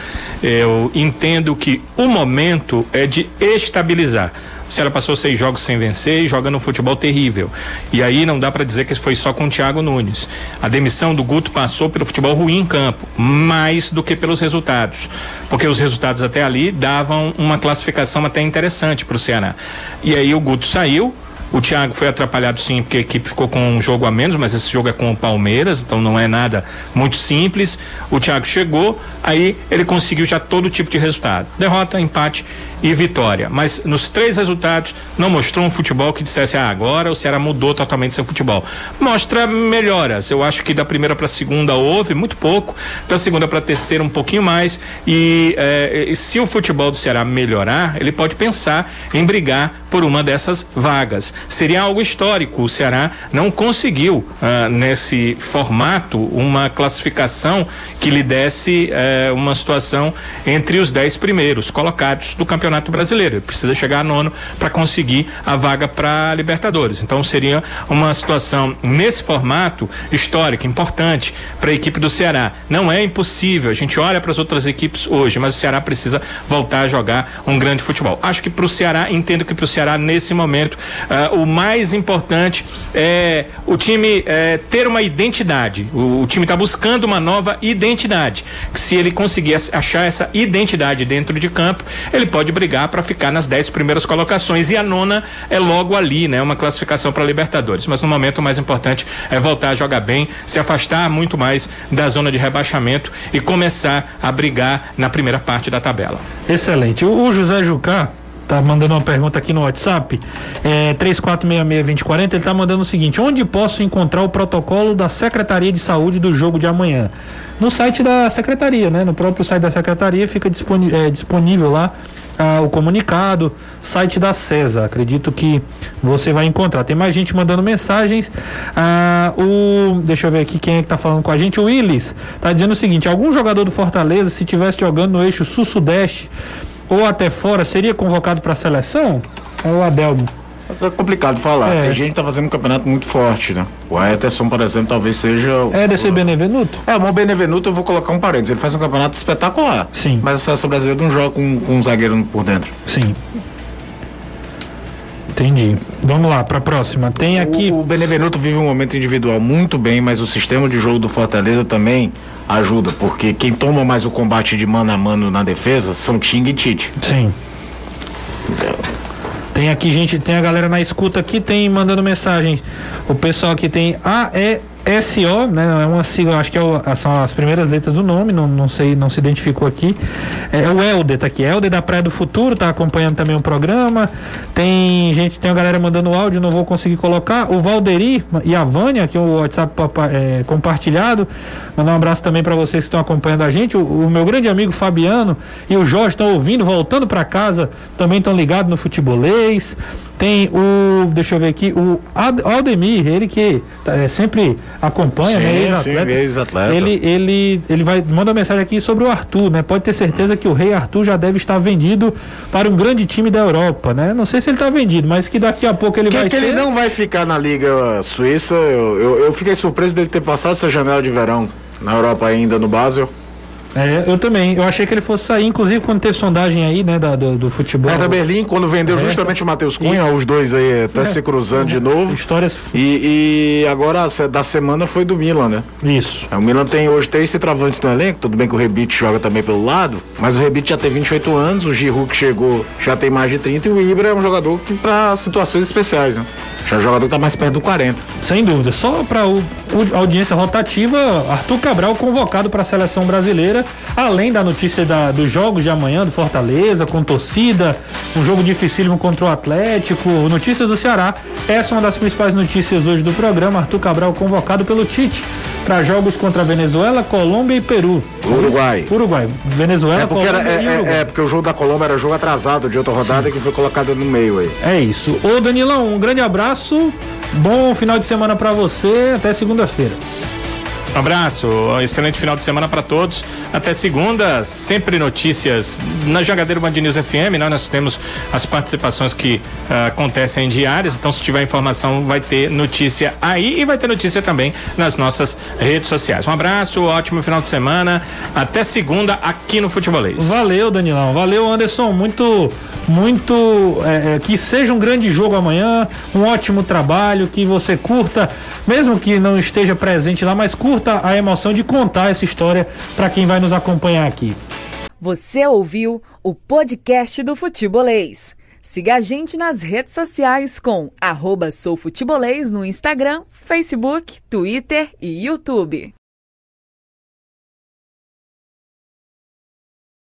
Speaker 2: Eu entendo que o momento é de estabilizar. O Ceará passou seis jogos sem vencer e jogando um futebol terrível. E aí não dá para dizer que foi só com o Thiago Nunes. A demissão do Guto passou pelo futebol ruim em campo, mais do que pelos resultados. Porque os resultados até ali davam uma classificação até interessante para o Ceará. E aí o Guto saiu o Thiago foi atrapalhado sim, porque a equipe ficou com um jogo a menos, mas esse jogo é com o Palmeiras, então não é nada muito simples. O Thiago chegou, aí ele conseguiu já todo tipo de resultado: derrota, empate e vitória. Mas nos três resultados não mostrou um futebol que dissesse, ah, agora o Ceará mudou totalmente seu futebol. Mostra melhoras. Eu acho que da primeira para a segunda houve muito pouco, da segunda para a terceira um pouquinho mais. E eh, se o futebol do Ceará melhorar, ele pode pensar em brigar por uma dessas vagas seria algo histórico. O Ceará não conseguiu, uh, nesse formato, uma classificação que lhe desse uh, uma situação entre os dez primeiros colocados do Campeonato Brasileiro. Ele precisa chegar a nono para conseguir a vaga para Libertadores. Então seria uma situação nesse formato histórica, importante para a equipe do Ceará. Não é impossível. A gente olha para as outras equipes hoje, mas o Ceará precisa voltar a jogar um grande futebol. Acho que para o Ceará, entendo que para o Ceará nesse momento uh, o mais importante é o time é, ter uma identidade. O, o time está buscando uma nova identidade. Se ele conseguir achar essa identidade dentro de campo, ele pode brigar para ficar nas dez primeiras colocações. E a nona é logo ali, né? Uma classificação para Libertadores. Mas no momento o mais importante é voltar a jogar bem, se afastar muito mais da zona de rebaixamento e começar a brigar na primeira parte da tabela.
Speaker 1: Excelente. O, José Jucá tá mandando uma pergunta aqui no WhatsApp, é, 3466-2040, ele tá mandando o seguinte, onde posso encontrar o protocolo da Secretaria de Saúde do jogo de amanhã? No site da Secretaria, né? No próprio site da Secretaria fica disponível, é, disponível lá ah, o comunicado, site da CESA, acredito que você vai encontrar. Tem mais gente mandando mensagens. Ah, o, deixa eu ver aqui quem é que tá falando com a gente. O Willis tá dizendo o seguinte: algum jogador do Fortaleza, se tivesse jogando no eixo sul-sudeste, ou até fora, seria convocado para a seleção? É o Adelmo.
Speaker 4: É complicado falar. É. Tem gente que tá fazendo um campeonato muito forte, né? O Ederson, por exemplo, talvez seja.
Speaker 1: É desse Benevenuto?
Speaker 4: É, o Benevenuto eu vou colocar um parênteses. Ele faz um campeonato espetacular.
Speaker 1: Sim.
Speaker 4: Mas a seleção brasileira não joga com, com um zagueiro por dentro.
Speaker 1: Sim. Entendi. Vamos lá, para a próxima. Tem aqui.
Speaker 4: O, o Benevenuto vive um momento individual muito bem, mas o sistema de jogo do Fortaleza também ajuda, porque quem toma mais o combate de mano a mano na defesa são Ting e Tite.
Speaker 1: Sim. Tem aqui gente, tem a galera na escuta aqui, tem mandando mensagem. O pessoal aqui tem AE SO, né? É uma sigla, acho que é o, são as primeiras letras do nome, não, não sei, não se identificou aqui. É, é o Helder, tá aqui. Helder da Praia do Futuro, tá acompanhando também o programa. Tem gente, tem a galera mandando áudio, não vou conseguir colocar. O Valderi e a Vânia, aqui o WhatsApp é, compartilhado. Mandar um abraço também para vocês que estão acompanhando a gente. O, o, meu grande amigo Fabiano e o Jorge estão ouvindo, voltando para casa, também estão ligados no futebolês. Tem o, deixa eu ver aqui, o Aldemir, ele que é, sempre acompanha,
Speaker 4: sim,
Speaker 1: né?
Speaker 4: Ex-atleta.
Speaker 1: Ex ele, ele, ele vai, manda uma mensagem aqui sobre o Arthur, né? Pode ter certeza que o rei Arthur já deve estar vendido para um grande time da Europa, né? Não sei se ele está vendido, mas que daqui a pouco ele
Speaker 4: que
Speaker 1: vai
Speaker 4: é que
Speaker 1: ser...
Speaker 4: ele não vai ficar na Liga Suíça, eu, eu, eu fiquei surpreso dele ter passado essa janela de verão na Europa ainda no Basel.
Speaker 1: É, eu também. Eu achei que ele fosse sair, inclusive quando teve sondagem aí, né, da, do, do futebol.
Speaker 4: Hertha Berlim, quando vendeu
Speaker 1: É.
Speaker 4: justamente o Matheus Cunha, os dois aí até se cruzando de novo.
Speaker 1: Histórias.
Speaker 4: E, e agora da semana foi do Milan, né?
Speaker 1: Isso.
Speaker 4: É, O Milan tem hoje três centroavantes no elenco, tudo bem que o Rebite joga também pelo lado, mas o Rebite já tem 28 anos, o Giroud que chegou já tem mais de 30 e o Ibra é um jogador que para situações especiais, né? É um jogador que tá mais perto do 40.
Speaker 1: Sem dúvida. Só para o, o- audiência rotativa, Arthur Cabral convocado para a seleção brasileira, além da notícia da, dos jogos de amanhã do Fortaleza, com torcida, um jogo dificílimo contra o Atlético, notícias do Ceará. Essa é uma das principais notícias hoje do programa. Arthur Cabral convocado pelo Tite para jogos contra Venezuela, Colômbia e Peru.
Speaker 4: Uruguai.
Speaker 1: Uruguai. Venezuela,
Speaker 4: É porque, era,
Speaker 1: Colômbia
Speaker 4: é,
Speaker 1: e
Speaker 4: é-
Speaker 1: Uruguai.
Speaker 4: é porque o jogo da Colômbia era jogo atrasado de outra rodada que foi colocado no meio aí.
Speaker 1: É isso. Ô Danilão, um grande abraço. Bom final de semana para você. Até segunda-feira.
Speaker 2: Um abraço, um excelente final de semana para todos. Até segunda, sempre notícias na Jangadeiro Band News FM. Né? Nós temos as participações que ah, acontecem diárias. Então, se tiver informação, vai ter notícia aí e vai ter notícia também nas nossas redes sociais. Um abraço, ótimo final de semana. Até segunda aqui no Futebolês.
Speaker 1: Valeu, Danilão. Valeu, Anderson. Muito, muito. é, é, que seja um grande jogo amanhã. Um ótimo trabalho. Que você curta, mesmo que não esteja presente lá, mas curta a emoção de contar essa história para quem vai nos acompanhar aqui.
Speaker 6: Você ouviu o podcast do Futebolês. Siga a gente nas redes sociais com arroba soufutebolês no Instagram, Facebook, Twitter e YouTube.